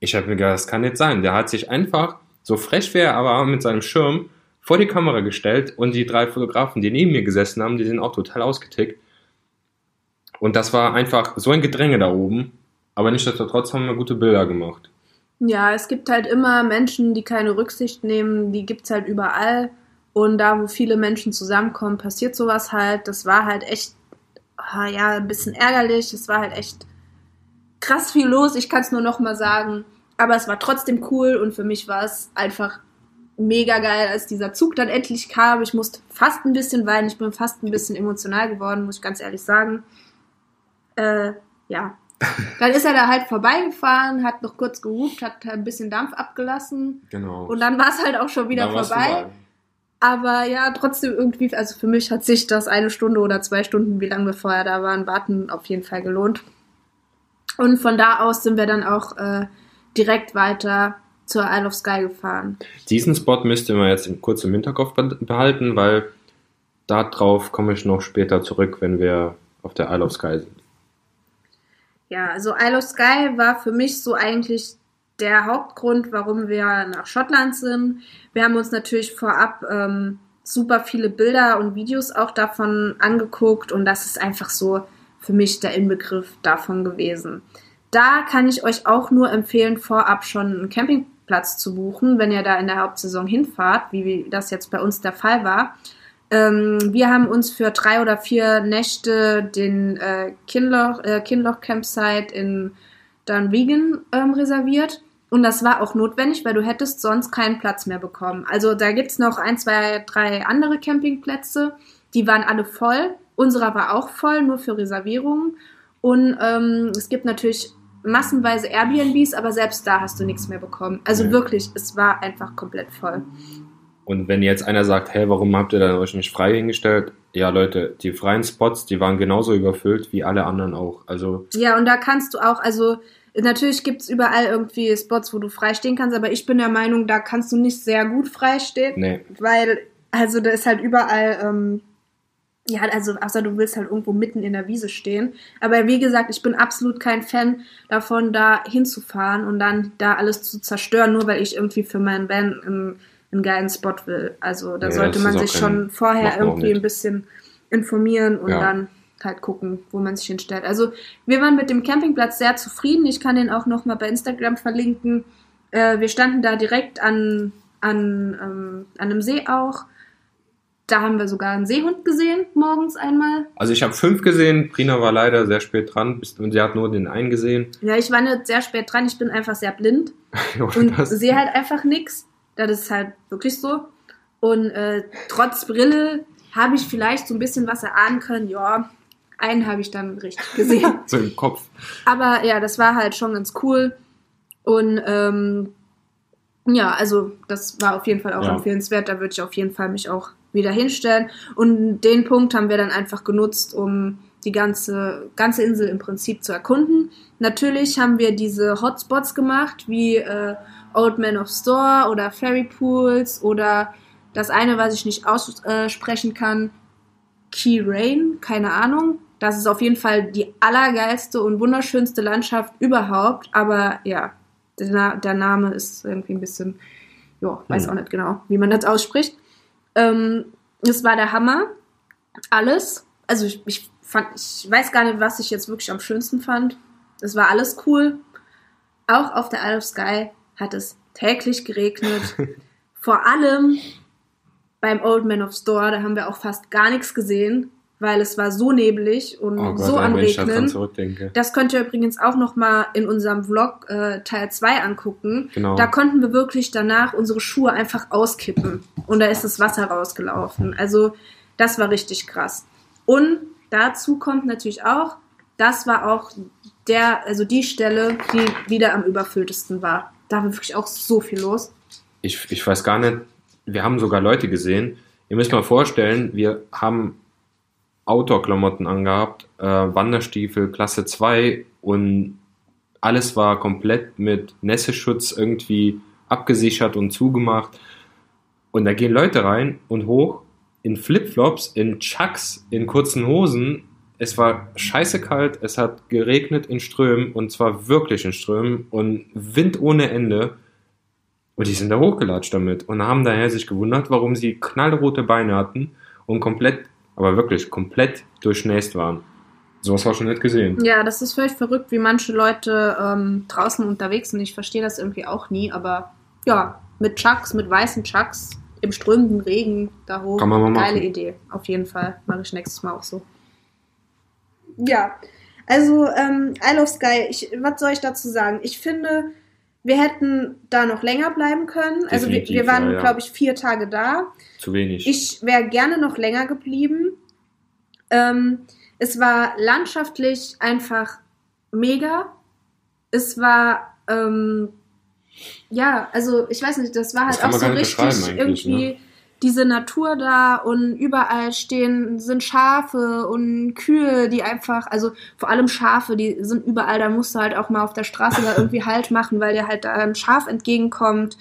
Ich habe mir gedacht, das kann nicht sein. Der hat sich einfach, so frech wäre, aber mit seinem Schirm vor die Kamera gestellt und die drei Fotografen, die neben mir gesessen haben, die sind auch total ausgetickt. Und das war einfach so ein Gedränge da oben, aber nichtsdestotrotz haben wir gute Bilder gemacht. Ja, es gibt halt immer Menschen, die keine Rücksicht nehmen, die gibt's halt überall. Und da, wo viele Menschen zusammenkommen, passiert sowas halt. Das war halt echt, ah, ja, ein bisschen ärgerlich. Es war halt echt krass viel los. Ich kann es nur noch mal sagen. Aber es war trotzdem cool und für mich war es einfach mega geil, als dieser Zug dann endlich kam. Ich musste fast ein bisschen weinen. Ich bin fast ein bisschen emotional geworden, muss ich ganz ehrlich sagen. Äh, ja. Dann ist er da halt vorbeigefahren, hat noch kurz gehupt, hat ein bisschen Dampf abgelassen. Genau. Und dann war es halt auch schon wieder Dann vorbei. Aber ja, trotzdem irgendwie, also für mich hat sich das eine Stunde oder zwei Stunden, wie lange wir vorher da waren, warten auf jeden Fall gelohnt. Und von da aus sind wir dann auch äh, direkt weiter zur Isle of Skye gefahren. Diesen Spot müsst ihr mal jetzt kurz im Hinterkopf be- behalten, weil darauf komme ich noch später zurück, wenn wir auf der Isle of Skye sind. Ja, also Isle of Skye war für mich so eigentlich der Hauptgrund, warum wir nach Schottland sind. Wir haben uns natürlich vorab ähm, super viele Bilder und Videos auch davon angeguckt und das ist einfach so für mich der Inbegriff davon gewesen. Da kann ich euch auch nur empfehlen, vorab schon einen Campingplatz zu buchen, wenn ihr da in der Hauptsaison hinfahrt, wie das jetzt bei uns der Fall war. Ähm, wir haben uns für drei oder vier Nächte den äh, Kinloch, äh, Kinloch Campsite in Dunvegan ähm, reserviert. Und das war auch notwendig, weil du hättest sonst keinen Platz mehr bekommen. Also da gibt's noch ein, zwei, drei andere Campingplätze. Die waren alle voll. Unserer war auch voll, nur für Reservierungen. Und ähm, es gibt natürlich massenweise Airbnbs, aber selbst da hast du nichts mehr bekommen. Also wirklich, es war einfach komplett voll. Und wenn jetzt einer sagt, hey, warum habt ihr dann euch nicht frei hingestellt? Ja, Leute, die freien Spots, die waren genauso überfüllt wie alle anderen auch. Also, Ja, und da kannst du auch, also natürlich gibt's überall irgendwie Spots, wo du frei stehen kannst, aber ich bin der Meinung, da kannst du nicht sehr gut frei stehen, nee, weil, also da ist halt überall, ähm, ja, also außer du willst halt irgendwo mitten in der Wiese stehen. Aber wie gesagt, ich bin absolut kein Fan davon, da hinzufahren und dann da alles zu zerstören, nur weil ich irgendwie für meinen Band einen, einen geilen Spot will. Also da Ja, sollte man sich schon vorher irgendwie ein bisschen informieren und Ja. dann halt gucken, wo man sich hinstellt. Also wir waren mit dem Campingplatz sehr zufrieden. Ich kann den auch nochmal bei Instagram verlinken. Äh, wir standen da direkt an, an, ähm, an einem See auch. Da haben wir sogar einen Seehund gesehen, morgens einmal. also ich habe fünf gesehen, Prina war leider sehr spät dran und sie hat nur den einen gesehen. Ja, ich war nicht sehr spät dran, ich bin einfach sehr blind und Das- sehe halt einfach nichts. Das ist halt wirklich so. Und äh, trotz Brille habe ich vielleicht so ein bisschen was erahnen können. Ja, einen habe ich dann richtig gesehen. so im Kopf. Aber ja, das war halt schon ganz cool. Und ähm, ja, also das war auf jeden Fall auch Ja. empfehlenswert. Da würde ich auf jeden Fall mich auch wieder hinstellen. Und den Punkt haben wir dann einfach genutzt, um die ganze, ganze Insel im Prinzip zu erkunden. Natürlich haben wir diese Hotspots gemacht, wie äh, Old Man of Store oder Ferry Pools oder das eine, was ich nicht aussprechen kann, Key Rain, keine Ahnung. Das ist auf jeden Fall die allergeilste und wunderschönste Landschaft überhaupt. Aber ja, der, Na der Name ist irgendwie ein bisschen, ja, weiß Hm. auch nicht genau, wie man das ausspricht. Ähm, es war der Hammer. Alles. Also ich, ich fand, ich weiß gar nicht, was ich jetzt wirklich am schönsten fand. Es war alles cool. Auch auf der Isle of Sky hat es täglich geregnet. Vor allem beim Old Man of Store, da haben wir auch fast gar nichts gesehen, weil es war so neblig und oh Gott, so am Regnen. Das könnt ihr übrigens auch noch mal in unserem Vlog äh, Teil 2 angucken. Genau. Da konnten wir wirklich danach unsere Schuhe einfach auskippen und da ist das Wasser rausgelaufen. Also das war richtig krass. Und dazu kommt natürlich auch, das war auch der, also die Stelle, die wieder am überfülltesten war. Da war wirklich auch so viel los. Ich, ich weiß gar nicht, wir haben sogar Leute gesehen. Ihr müsst mal vorstellen, wir haben Outdoor-Klamotten angehabt, äh, Wanderstiefel Klasse 2 und alles war komplett mit Nässeschutz irgendwie abgesichert und zugemacht. Und da gehen Leute rein und hoch in Flipflops, in Chucks, in kurzen Hosen. Es war scheiße kalt, es hat geregnet in Strömen und zwar wirklich in Strömen und Wind ohne Ende. Und die sind da hochgelatscht damit und haben daher sich gewundert, warum sie knallrote Beine hatten und komplett, aber wirklich komplett durchnässt waren. Sowas war schon nicht gesehen. Ja, das ist völlig verrückt, wie manche Leute ähm, draußen unterwegs sind. Ich verstehe das irgendwie auch nie, aber ja, mit Chucks, mit weißen Chucks im strömenden Regen da hoch. Kann man mal Geile machen. Idee, auf jeden Fall. Mache ich nächstes Mal auch so. Ja, also ähm, Isle of Sky, ich, was soll ich dazu sagen? Ich finde, wir hätten da noch länger bleiben können. Definitiv, also wir, wir waren, ja, glaube ich, vier Tage da. Zu wenig. Ich wäre gerne noch länger geblieben. Ähm, es war landschaftlich einfach mega. Es war ähm, ja, also ich weiß nicht, das war halt das auch so richtig irgendwie ne? Diese Natur da und überall stehen sind Schafe und Kühe, die einfach, also vor allem Schafe, die sind überall, da musst du halt auch mal auf der Straße da irgendwie Halt machen, weil dir halt da ein Schaf entgegenkommt.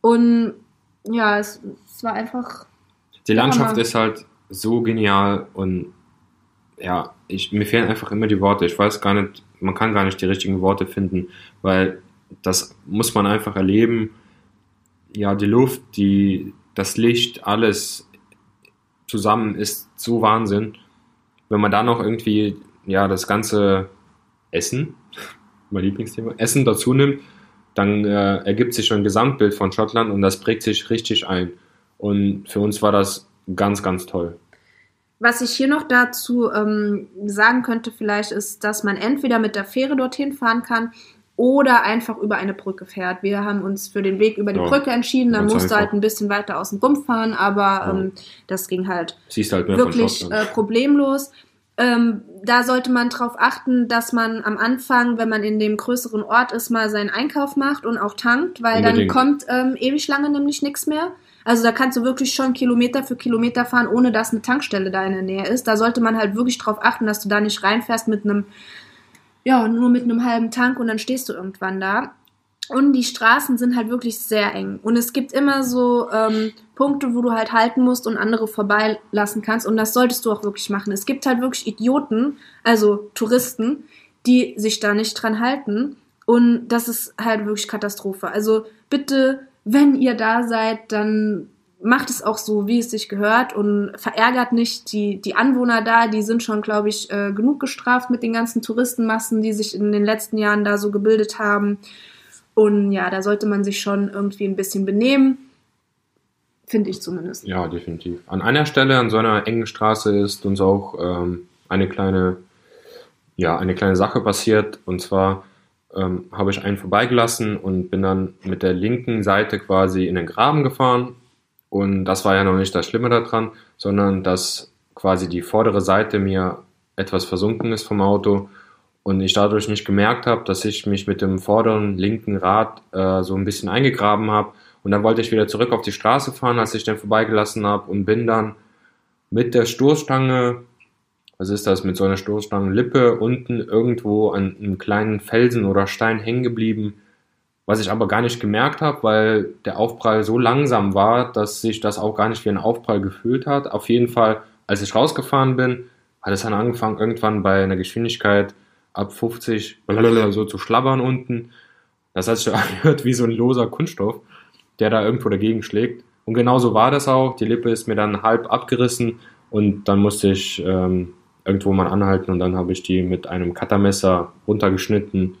Und ja, es, es war einfach. Die Landschaft ist halt so genial und ja, ich, mir fehlen einfach immer die Worte. Ich weiß gar nicht, man kann gar nicht die richtigen Worte finden, weil das muss man einfach erleben. Ja, die Luft, die, das Licht, alles zusammen ist so Wahnsinn. Wenn man da noch irgendwie, ja, das ganze Essen, mein Lieblingsthema, Essen dazu nimmt, dann äh, ergibt sich schon ein Gesamtbild von Schottland und das prägt sich richtig ein. Und für uns war das ganz, ganz toll. Was ich hier noch dazu ähm, sagen könnte, vielleicht ist, dass man entweder mit der Fähre dorthin fahren kann oder einfach über eine Brücke fährt. Wir haben uns für den Weg über die ja, Brücke entschieden, dann musst du halt ein bisschen weiter aus dem Rumpf fahren, aber ja. ähm, das ging halt, halt wirklich äh, problemlos. Ähm, da sollte man darauf achten, dass man am Anfang, wenn man in dem größeren Ort ist, mal seinen Einkauf macht und auch tankt, weil Unbedingt. dann kommt ähm, ewig lange nämlich nichts mehr. Also da kannst du wirklich schon Kilometer für Kilometer fahren, ohne dass eine Tankstelle da in der Nähe ist. Da sollte man halt wirklich darauf achten, dass du da nicht reinfährst mit einem ja, nur mit einem halben Tank und dann stehst du irgendwann da. Und die Straßen sind halt wirklich sehr eng. Und es gibt immer so ähm, Punkte, wo du halt halten musst und andere vorbeilassen kannst. Und das solltest du auch wirklich machen. Es gibt halt wirklich Idioten, also Touristen, die sich da nicht dran halten. Und das ist halt wirklich Katastrophe. Also bitte, wenn ihr da seid, dann macht es auch so, wie es sich gehört und verärgert nicht die, die Anwohner da. Die sind schon, glaube ich, äh, genug gestraft mit den ganzen Touristenmassen, die sich in den letzten Jahren da so gebildet haben. Und ja, da sollte man sich schon irgendwie ein bisschen benehmen. Finde ich zumindest. Ja, definitiv. An einer Stelle, an so einer engen Straße ist uns auch ähm, eine kleine, ja, eine kleine Sache passiert. Und zwar ähm, habe ich einen vorbeigelassen und bin dann mit der linken Seite quasi in den Graben gefahren und das war ja noch nicht das Schlimme daran, sondern dass quasi die vordere Seite mir etwas versunken ist vom Auto und ich dadurch nicht gemerkt habe, dass ich mich mit dem vorderen linken Rad äh, so ein bisschen eingegraben habe. Und dann wollte ich wieder zurück auf die Straße fahren, als ich den vorbeigelassen habe und bin dann mit der Stoßstange, was ist das, mit so einer Stoßstangenlippe unten irgendwo an einem kleinen Felsen oder Stein hängen geblieben was ich aber gar nicht gemerkt habe, weil der Aufprall so langsam war, dass sich das auch gar nicht wie ein Aufprall gefühlt hat. Auf jeden Fall, als ich rausgefahren bin, hat es dann angefangen, irgendwann bei einer Geschwindigkeit ab 50 so zu schlabbern unten. Das hat sich angehört wie so ein loser Kunststoff, der da irgendwo dagegen schlägt. Und genauso war das auch. Die Lippe ist mir dann halb abgerissen und dann musste ich ähm, irgendwo mal anhalten und dann habe ich die mit einem Cuttermesser runtergeschnitten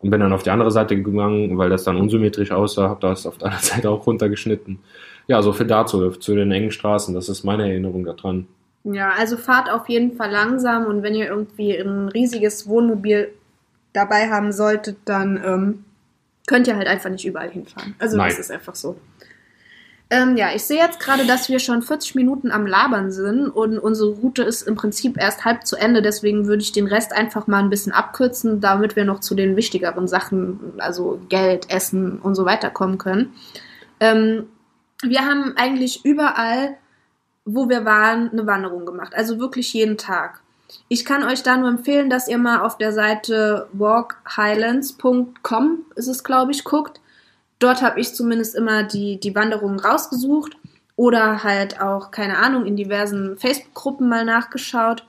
und bin dann auf die andere Seite gegangen, weil das dann unsymmetrisch aussah, habe das auf der anderen Seite auch runtergeschnitten. Ja, so viel dazu, zu den engen Straßen. Das ist meine Erinnerung daran. Ja, also fahrt auf jeden Fall langsam und wenn ihr irgendwie ein riesiges Wohnmobil dabei haben solltet, dann ähm, könnt ihr halt einfach nicht überall hinfahren. Also Nein. das ist einfach so. Ähm, ja, ich sehe jetzt gerade, dass wir schon 40 Minuten am Labern sind und unsere Route ist im Prinzip erst halb zu Ende. Deswegen würde ich den Rest einfach mal ein bisschen abkürzen, damit wir noch zu den wichtigeren Sachen, also Geld, Essen und so weiter kommen können. Ähm, wir haben eigentlich überall, wo wir waren, eine Wanderung gemacht. Also wirklich jeden Tag. Ich kann euch da nur empfehlen, dass ihr mal auf der Seite walkhighlands.com ist es, glaube ich, guckt. Dort habe ich zumindest immer die, die Wanderungen rausgesucht oder halt auch, keine Ahnung, in diversen Facebook-Gruppen mal nachgeschaut.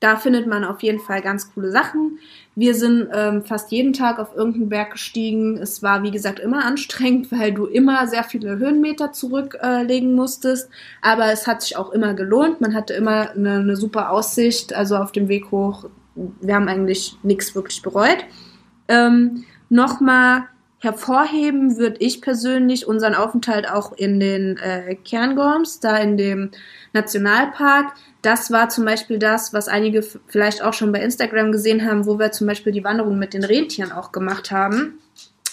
Da findet man auf jeden Fall ganz coole Sachen. Wir sind ähm, fast jeden Tag auf irgendeinen Berg gestiegen. Es war, wie gesagt, immer anstrengend, weil du immer sehr viele Höhenmeter zurücklegen äh, musstest. Aber es hat sich auch immer gelohnt. Man hatte immer eine, eine super Aussicht. Also auf dem Weg hoch, wir haben eigentlich nichts wirklich bereut. Ähm, Nochmal Hervorheben würde ich persönlich unseren Aufenthalt auch in den äh, Cairngorms, da in dem Nationalpark. Das war zum Beispiel das, was einige vielleicht auch schon bei Instagram gesehen haben, wo wir zum Beispiel die Wanderung mit den Rentieren auch gemacht haben.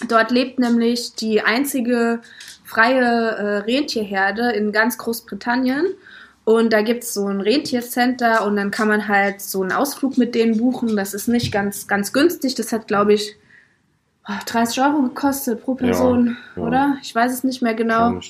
Dort lebt nämlich die einzige freie äh, Rentierherde in ganz Großbritannien. Und da gibt's so ein Rentiercenter und dann kann man halt so einen Ausflug mit denen buchen. Das ist nicht ganz, ganz günstig. Das hat, glaube ich, 30 Euro gekostet pro Person, ja, ja. oder? Ich weiß es nicht mehr genau.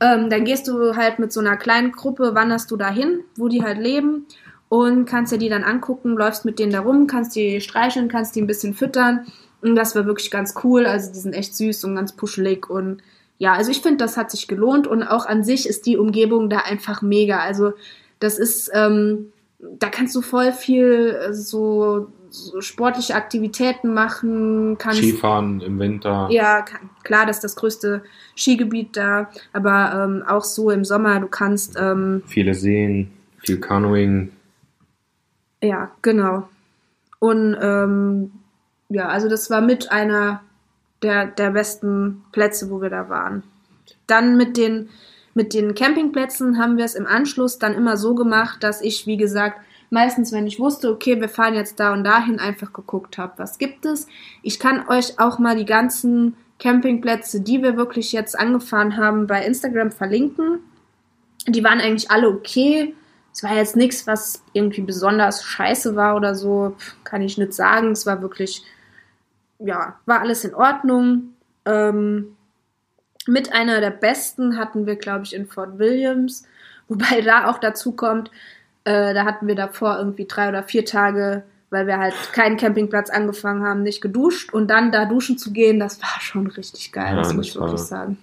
Ähm, dann gehst du halt mit so einer kleinen Gruppe, wanderst du dahin, wo die halt leben und kannst dir die dann angucken, läufst mit denen da rum, kannst die streicheln, kannst die ein bisschen füttern. Und das war wirklich ganz cool. Also die sind echt süß und ganz puschelig und ja, also ich finde, das hat sich gelohnt und auch an sich ist die Umgebung da einfach mega. Also das ist, ähm, da kannst du voll viel äh, so so sportliche Aktivitäten machen kannst. Skifahren im Winter. Ja, kann, klar, das ist das größte Skigebiet da, aber ähm, auch so im Sommer, du kannst. Ähm, Viele Seen, viel Canoeing. Ja, genau. Und ähm, ja, also das war mit einer der, der besten Plätze, wo wir da waren. Dann mit den, mit den Campingplätzen haben wir es im Anschluss dann immer so gemacht, dass ich, wie gesagt, meistens, wenn ich wusste, okay, wir fahren jetzt da und dahin, einfach geguckt habe, was gibt es. Ich kann euch auch mal die ganzen Campingplätze, die wir wirklich jetzt angefahren haben, bei Instagram verlinken. Die waren eigentlich alle okay. Es war jetzt nichts, was irgendwie besonders scheiße war oder so, kann ich nicht sagen. Es war wirklich, ja, war alles in Ordnung. Ähm, mit einer der besten hatten wir, glaube ich, in Fort Williams. Wobei da auch dazu kommt, äh, da hatten wir davor irgendwie drei oder vier Tage, weil wir halt keinen Campingplatz angefangen haben, nicht geduscht. Und dann da duschen zu gehen, das war schon richtig geil, ja, das muss ich wirklich sagen.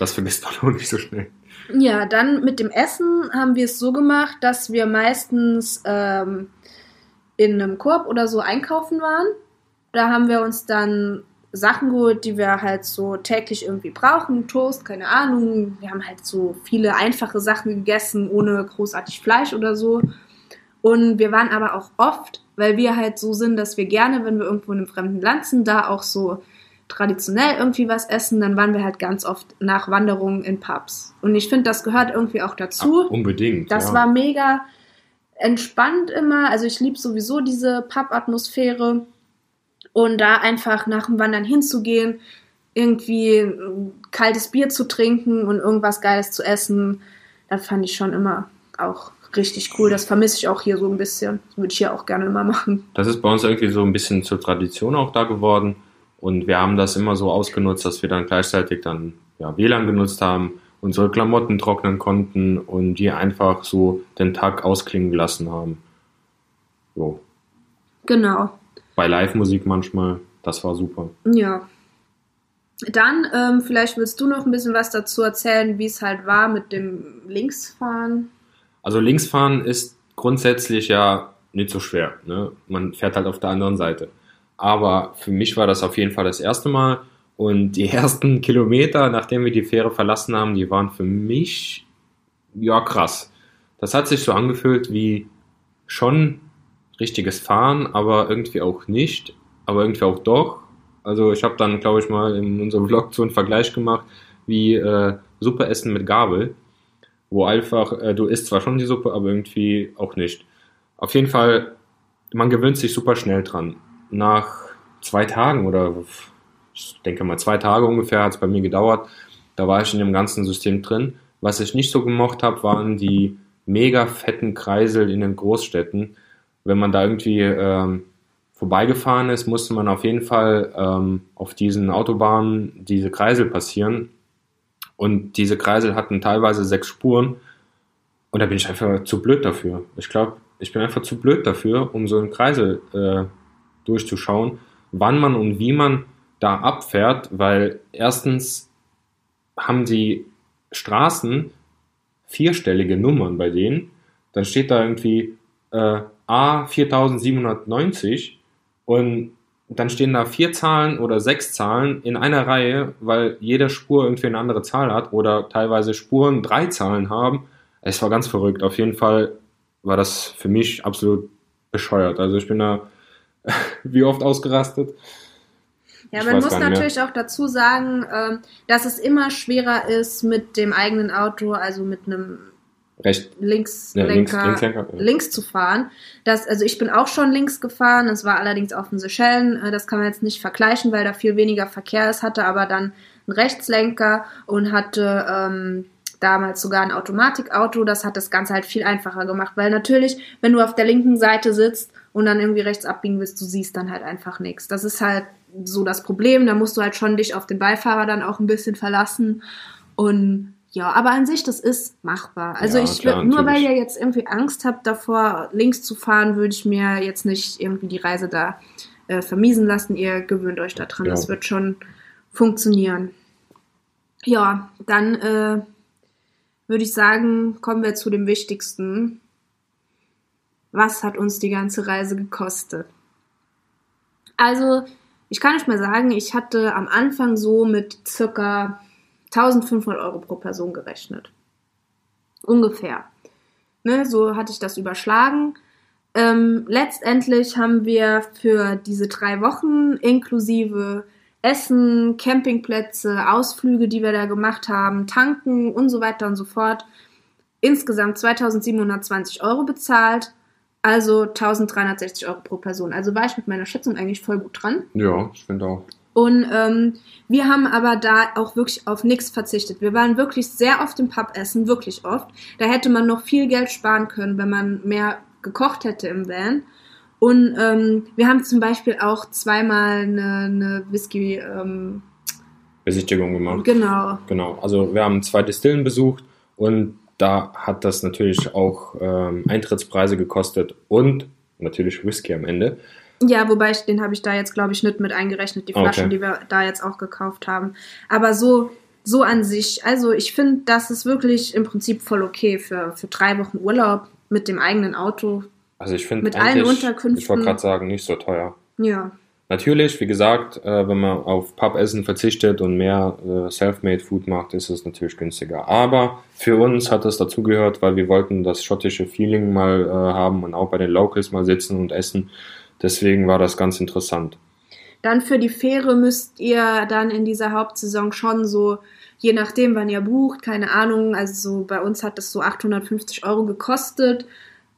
Das vergisst man auch nicht so schnell. Ja, dann mit dem Essen haben wir es so gemacht, dass wir meistens ähm, in einem Korb oder so einkaufen waren. Da haben wir uns dann Sachen geholt, die wir halt so täglich irgendwie brauchen. Toast, keine Ahnung. Wir haben halt so viele einfache Sachen gegessen, ohne großartig Fleisch oder so. Und wir waren aber auch oft, weil wir halt so sind, dass wir gerne, wenn wir irgendwo in einem fremden Land sind, da auch so traditionell irgendwie was essen, dann waren wir halt ganz oft nach Wanderungen in Pubs. Und ich finde, das gehört irgendwie auch dazu. Ach, unbedingt. Das ja. war mega entspannt immer. Also ich liebe sowieso diese Pub-Atmosphäre. Und da einfach nach dem Wandern hinzugehen, irgendwie kaltes Bier zu trinken und irgendwas Geiles zu essen, das fand ich schon immer auch richtig cool. Das vermisse ich auch hier so ein bisschen. Das würde ich hier auch gerne immer machen. Das ist bei uns irgendwie so ein bisschen zur Tradition auch da geworden. Und wir haben das immer so ausgenutzt, dass wir dann gleichzeitig dann ja, WLAN genutzt haben, unsere Klamotten trocknen konnten und die einfach so den Tag ausklingen gelassen haben. So. Genau bei Live-Musik manchmal. Das war super. Ja. Dann, ähm, vielleicht willst du noch ein bisschen was dazu erzählen, wie es halt war mit dem Linksfahren. Also Linksfahren ist grundsätzlich ja nicht so schwer. Ne? Man fährt halt auf der anderen Seite. Aber für mich war das auf jeden Fall das erste Mal. Und die ersten Kilometer, nachdem wir die Fähre verlassen haben, die waren für mich ja krass. Das hat sich so angefühlt wie schon richtiges Fahren, aber irgendwie auch nicht, aber irgendwie auch doch. Also ich habe dann, glaube ich, mal in unserem Vlog so einen Vergleich gemacht, wie äh, Suppe essen mit Gabel, wo einfach, äh, du isst zwar schon die Suppe, aber irgendwie auch nicht. Auf jeden Fall, man gewöhnt sich super schnell dran. Nach zwei Tagen oder ich denke mal zwei Tage ungefähr hat es bei mir gedauert, da war ich in dem ganzen System drin. Was ich nicht so gemocht habe, waren die mega fetten Kreisel in den Großstädten. Wenn man da irgendwie ähm, vorbeigefahren ist, musste man auf jeden Fall ähm, auf diesen Autobahnen diese Kreisel passieren. Und diese Kreisel hatten teilweise sechs Spuren. Und da bin ich einfach zu blöd dafür. Ich glaube, ich bin einfach zu blöd dafür, um so einen Kreisel äh, durchzuschauen, wann man und wie man da abfährt, weil erstens haben die Straßen vierstellige Nummern bei denen. Dann steht da irgendwie äh, A 4790 und dann stehen da vier Zahlen oder sechs Zahlen in einer Reihe, weil jede Spur irgendwie eine andere Zahl hat oder teilweise Spuren drei Zahlen haben. Es war ganz verrückt. Auf jeden Fall war das für mich absolut bescheuert. Also ich bin da wie oft ausgerastet. Ja, ich man muss natürlich auch dazu sagen, ähm, dass es immer schwerer ist, mit dem eigenen Auto, also mit einem Recht. Linkslenker, ja, links, Linkslenker, ja. links zu fahren. Das, also ich bin auch schon links gefahren, es war allerdings auf den Seychellen. Äh, das kann man jetzt nicht vergleichen, weil da viel weniger Verkehr ist, hatte aber dann einen Rechtslenker und hatte ähm, damals sogar ein Automatikauto. Das hat das Ganze halt viel einfacher gemacht, weil natürlich, wenn du auf der linken Seite sitzt und dann irgendwie rechts abbiegen willst, du siehst dann halt einfach nichts. Das ist halt so das Problem. Da musst du halt schon dich auf den Beifahrer dann auch ein bisschen verlassen. Und ja, aber an sich, das ist machbar. Also ja, ich klar, nur weil ihr jetzt irgendwie Angst habt davor, links zu fahren, würde ich mir jetzt nicht irgendwie die Reise da äh, vermiesen lassen. Ihr gewöhnt euch daran. Ja. Das wird schon funktionieren. Ja, dann äh, würde ich sagen, kommen wir zu dem Wichtigsten. Was hat uns die ganze Reise gekostet? Also, ich kann nicht mehr sagen, ich hatte am Anfang so mit circa 1500 Euro pro Person gerechnet. Ungefähr. Ne, so hatte ich das überschlagen. Ähm, letztendlich haben wir für diese drei Wochen inklusive Essen, Campingplätze, Ausflüge, die wir da gemacht haben, Tanken und so weiter und so fort, insgesamt 2720 Euro bezahlt. Also 1360 Euro pro Person. Also war ich mit meiner Schätzung eigentlich voll gut dran. Ja, ich finde auch. Und ähm, wir haben aber da auch wirklich auf nichts verzichtet. Wir waren wirklich sehr oft im Pub essen, wirklich oft. Da hätte man noch viel Geld sparen können, wenn man mehr gekocht hätte im Van. Und ähm, wir haben zum Beispiel auch zweimal eine, eine Whisky ähm, Besichtigung gemacht. Genau. Genau. Also wir haben zwei Distillen besucht und da hat das natürlich auch ähm, Eintrittspreise gekostet und natürlich Whisky am Ende. Ja, wobei ich, den habe ich da jetzt, glaube ich, nicht mit eingerechnet, die Flaschen, okay. die wir da jetzt auch gekauft haben. Aber so, so an sich, also ich finde, das ist wirklich im Prinzip voll okay für, für drei Wochen Urlaub mit dem eigenen Auto. Also ich finde mit allen Unterkünften. Ich wollte gerade sagen, nicht so teuer. Ja. Natürlich, wie gesagt, äh, wenn man auf Pub-Essen verzichtet und mehr äh, Self-Made Food macht, ist es natürlich günstiger. Aber für uns hat das dazugehört, weil wir wollten das schottische Feeling mal äh, haben und auch bei den Locals mal sitzen und essen. Deswegen war das ganz interessant. Dann für die Fähre müsst ihr dann in dieser Hauptsaison schon so, je nachdem, wann ihr bucht, keine Ahnung, also so bei uns hat das so 850 Euro gekostet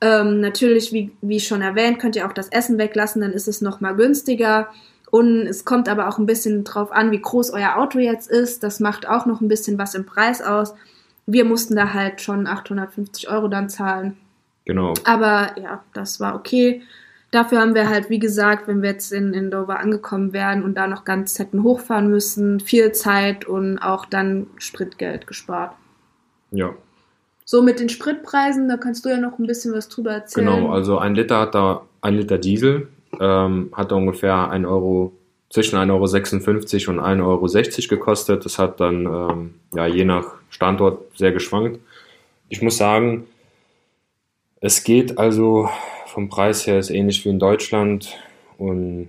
ähm, natürlich, wie, wie schon erwähnt, könnt ihr auch das Essen weglassen, dann ist es nochmal günstiger. Und es kommt aber auch ein bisschen drauf an, wie groß euer Auto jetzt ist. Das macht auch noch ein bisschen was im Preis aus. Wir mussten da halt schon 850 Euro dann zahlen. Genau. Aber ja, das war okay. Dafür haben wir halt, wie gesagt, wenn wir jetzt in, in Dover angekommen wären und da noch ganz hätten hochfahren müssen, viel Zeit und auch dann Spritgeld gespart. Ja, so mit den Spritpreisen, da kannst du ja noch ein bisschen was drüber erzählen. Genau, also ein Liter hat da, ein Liter Diesel ähm, hat da ungefähr 1 Euro, zwischen 1,56 Euro und 1,60 Euro gekostet. Das hat dann ähm, ja, je nach Standort sehr geschwankt. Ich muss sagen, es geht also vom Preis her ist ähnlich wie in Deutschland und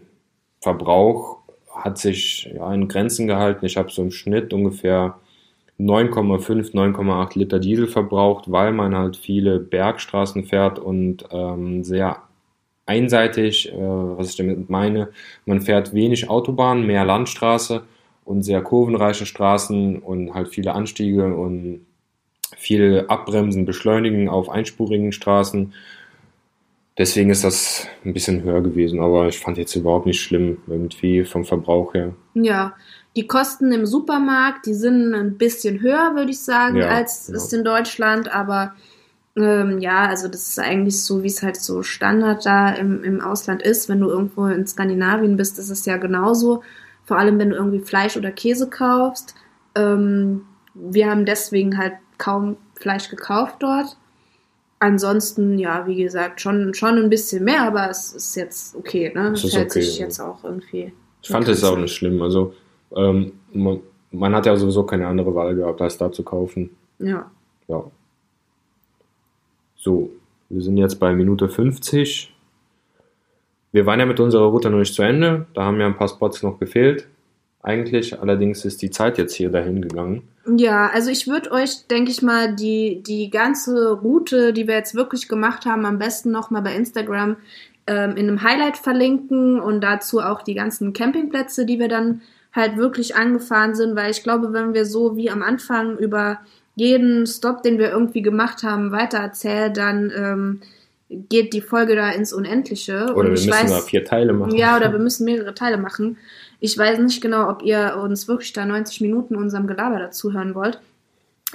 Verbrauch hat sich ja, in Grenzen gehalten. Ich habe so im Schnitt ungefähr 9,5, 9,8 Liter Diesel verbraucht, weil man halt viele Bergstraßen fährt und ähm, sehr einseitig, äh, was ich damit meine, man fährt wenig Autobahn, mehr Landstraße und sehr kurvenreiche Straßen und halt viele Anstiege und viel Abbremsen, Beschleunigen auf einspurigen Straßen. Deswegen ist das ein bisschen höher gewesen, aber ich fand jetzt überhaupt nicht schlimm, irgendwie vom Verbrauch her. Ja, die Kosten im Supermarkt, die sind ein bisschen höher, würde ich sagen, ja, als ja. ist in Deutschland, aber ähm, ja, also das ist eigentlich so, wie es halt so Standard da im, im Ausland ist. Wenn du irgendwo in Skandinavien bist, ist es ja genauso. Vor allem, wenn du irgendwie Fleisch oder Käse kaufst. Ähm, wir haben deswegen halt kaum Fleisch gekauft dort. Ansonsten, ja, wie gesagt, schon, schon ein bisschen mehr, aber es ist jetzt okay, ne? Das, das hält okay, sich jetzt auch irgendwie. Ich fand es auch nicht schlimm. Also, ähm, man, man, hat ja sowieso keine andere Wahl gehabt, als da zu kaufen. Ja. Ja. So, wir sind jetzt bei Minute 50. Wir waren ja mit unserer Route noch nicht zu Ende. Da haben ja ein paar Spots noch gefehlt. Eigentlich, allerdings ist die Zeit jetzt hier dahin gegangen. Ja, also ich würde euch, denke ich mal, die, die ganze Route, die wir jetzt wirklich gemacht haben, am besten nochmal bei Instagram ähm, in einem Highlight verlinken und dazu auch die ganzen Campingplätze, die wir dann halt wirklich angefahren sind, weil ich glaube, wenn wir so wie am Anfang über jeden Stop, den wir irgendwie gemacht haben, weitererzählen, dann ähm, geht die Folge da ins Unendliche. Oder wir müssen weiß, da vier Teile machen. Ja, oder wir müssen mehrere Teile machen. Ich weiß nicht genau, ob ihr uns wirklich da 90 Minuten unserem Gelaber dazuhören wollt.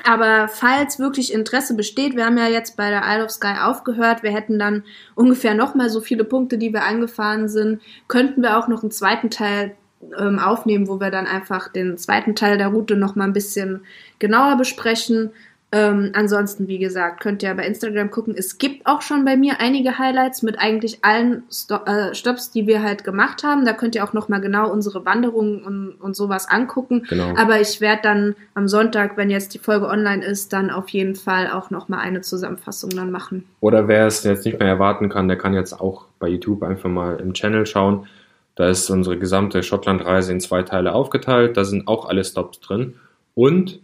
Aber falls wirklich Interesse besteht, wir haben ja jetzt bei der Isle of Sky aufgehört, wir hätten dann ungefähr nochmal so viele Punkte, die wir angefahren sind, könnten wir auch noch einen zweiten Teil ähm, aufnehmen, wo wir dann einfach den zweiten Teil der Route nochmal ein bisschen genauer besprechen. Ähm, ansonsten, wie gesagt, könnt ihr bei Instagram gucken. Es gibt auch schon bei mir einige Highlights mit eigentlich allen Sto äh, Stops, die wir halt gemacht haben. Da könnt ihr auch nochmal genau unsere Wanderungen und, und sowas angucken. Genau. Aber ich werde dann am Sonntag, wenn jetzt die Folge online ist, dann auf jeden Fall auch nochmal eine Zusammenfassung dann machen. Oder wer es jetzt nicht mehr erwarten kann, der kann jetzt auch bei YouTube einfach mal im Channel schauen. Da ist unsere gesamte Schottlandreise in zwei Teile aufgeteilt. Da sind auch alle Stops drin. Und,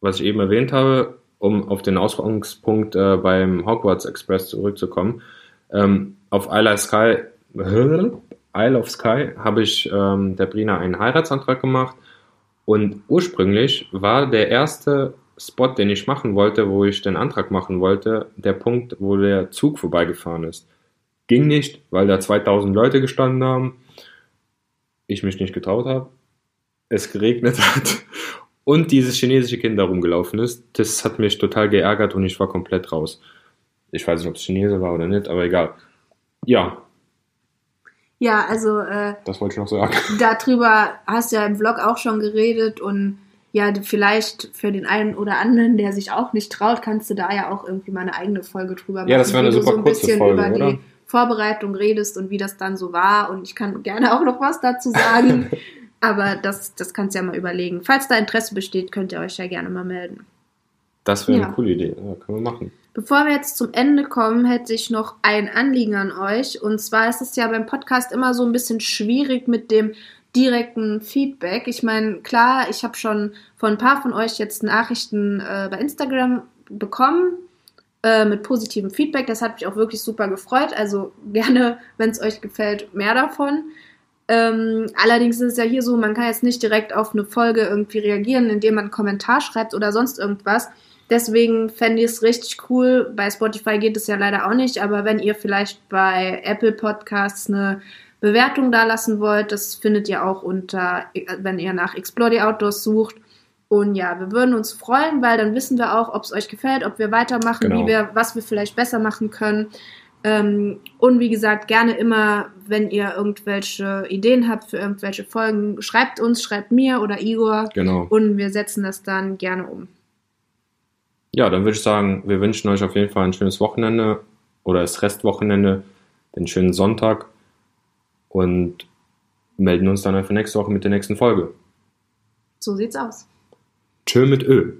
was ich eben erwähnt habe, um auf den Ausgangspunkt äh, beim Hogwarts Express zurückzukommen, ähm, auf Isle of Sky, Isle of Sky habe ich ähm, der Brina einen Heiratsantrag gemacht. Und ursprünglich war der erste Spot, den ich machen wollte, wo ich den Antrag machen wollte, der Punkt, wo der Zug vorbeigefahren ist. Ging nicht, weil da 2000 Leute gestanden haben ich mich nicht getraut habe, es geregnet hat und dieses chinesische Kind da rumgelaufen ist. Das hat mich total geärgert und ich war komplett raus. Ich weiß nicht, ob es Chinese war oder nicht, aber egal. Ja. Ja, also. Äh, das wollte ich noch sagen. Darüber hast du ja im Vlog auch schon geredet und ja, vielleicht für den einen oder anderen, der sich auch nicht traut, kannst du da ja auch irgendwie mal eine eigene Folge drüber machen. Ja, das wäre eine super so ein kurze Folge, oder? Die, Vorbereitung redest und wie das dann so war. Und ich kann gerne auch noch was dazu sagen. Aber das, das kannst du ja mal überlegen. Falls da Interesse besteht, könnt ihr euch ja gerne mal melden. Das wäre ja. eine coole Idee. Ja, können wir machen. Bevor wir jetzt zum Ende kommen, hätte ich noch ein Anliegen an euch. Und zwar ist es ja beim Podcast immer so ein bisschen schwierig mit dem direkten Feedback. Ich meine, klar, ich habe schon von ein paar von euch jetzt Nachrichten äh, bei Instagram bekommen äh, mit positivem Feedback. Das hat mich auch wirklich super gefreut. Also gerne, wenn es euch gefällt, mehr davon. Ähm, allerdings ist es ja hier so, man kann jetzt nicht direkt auf eine Folge irgendwie reagieren, indem man einen Kommentar schreibt oder sonst irgendwas. Deswegen fände ich es richtig cool. Bei Spotify geht es ja leider auch nicht, aber wenn ihr vielleicht bei Apple Podcasts eine Bewertung da lassen wollt, das findet ihr auch unter, wenn ihr nach Explore the Outdoors sucht. Und ja, wir würden uns freuen, weil dann wissen wir auch, ob es euch gefällt, ob wir weitermachen, genau. wie wir, was wir vielleicht besser machen können. Ähm, und wie gesagt, gerne immer, wenn ihr irgendwelche Ideen habt für irgendwelche Folgen, schreibt uns, schreibt mir oder Igor. Genau. Und wir setzen das dann gerne um. Ja, dann würde ich sagen, wir wünschen euch auf jeden Fall ein schönes Wochenende oder das Restwochenende, den schönen Sonntag und melden uns dann einfach nächste Woche mit der nächsten Folge. So sieht's aus. Tschö mit Ö.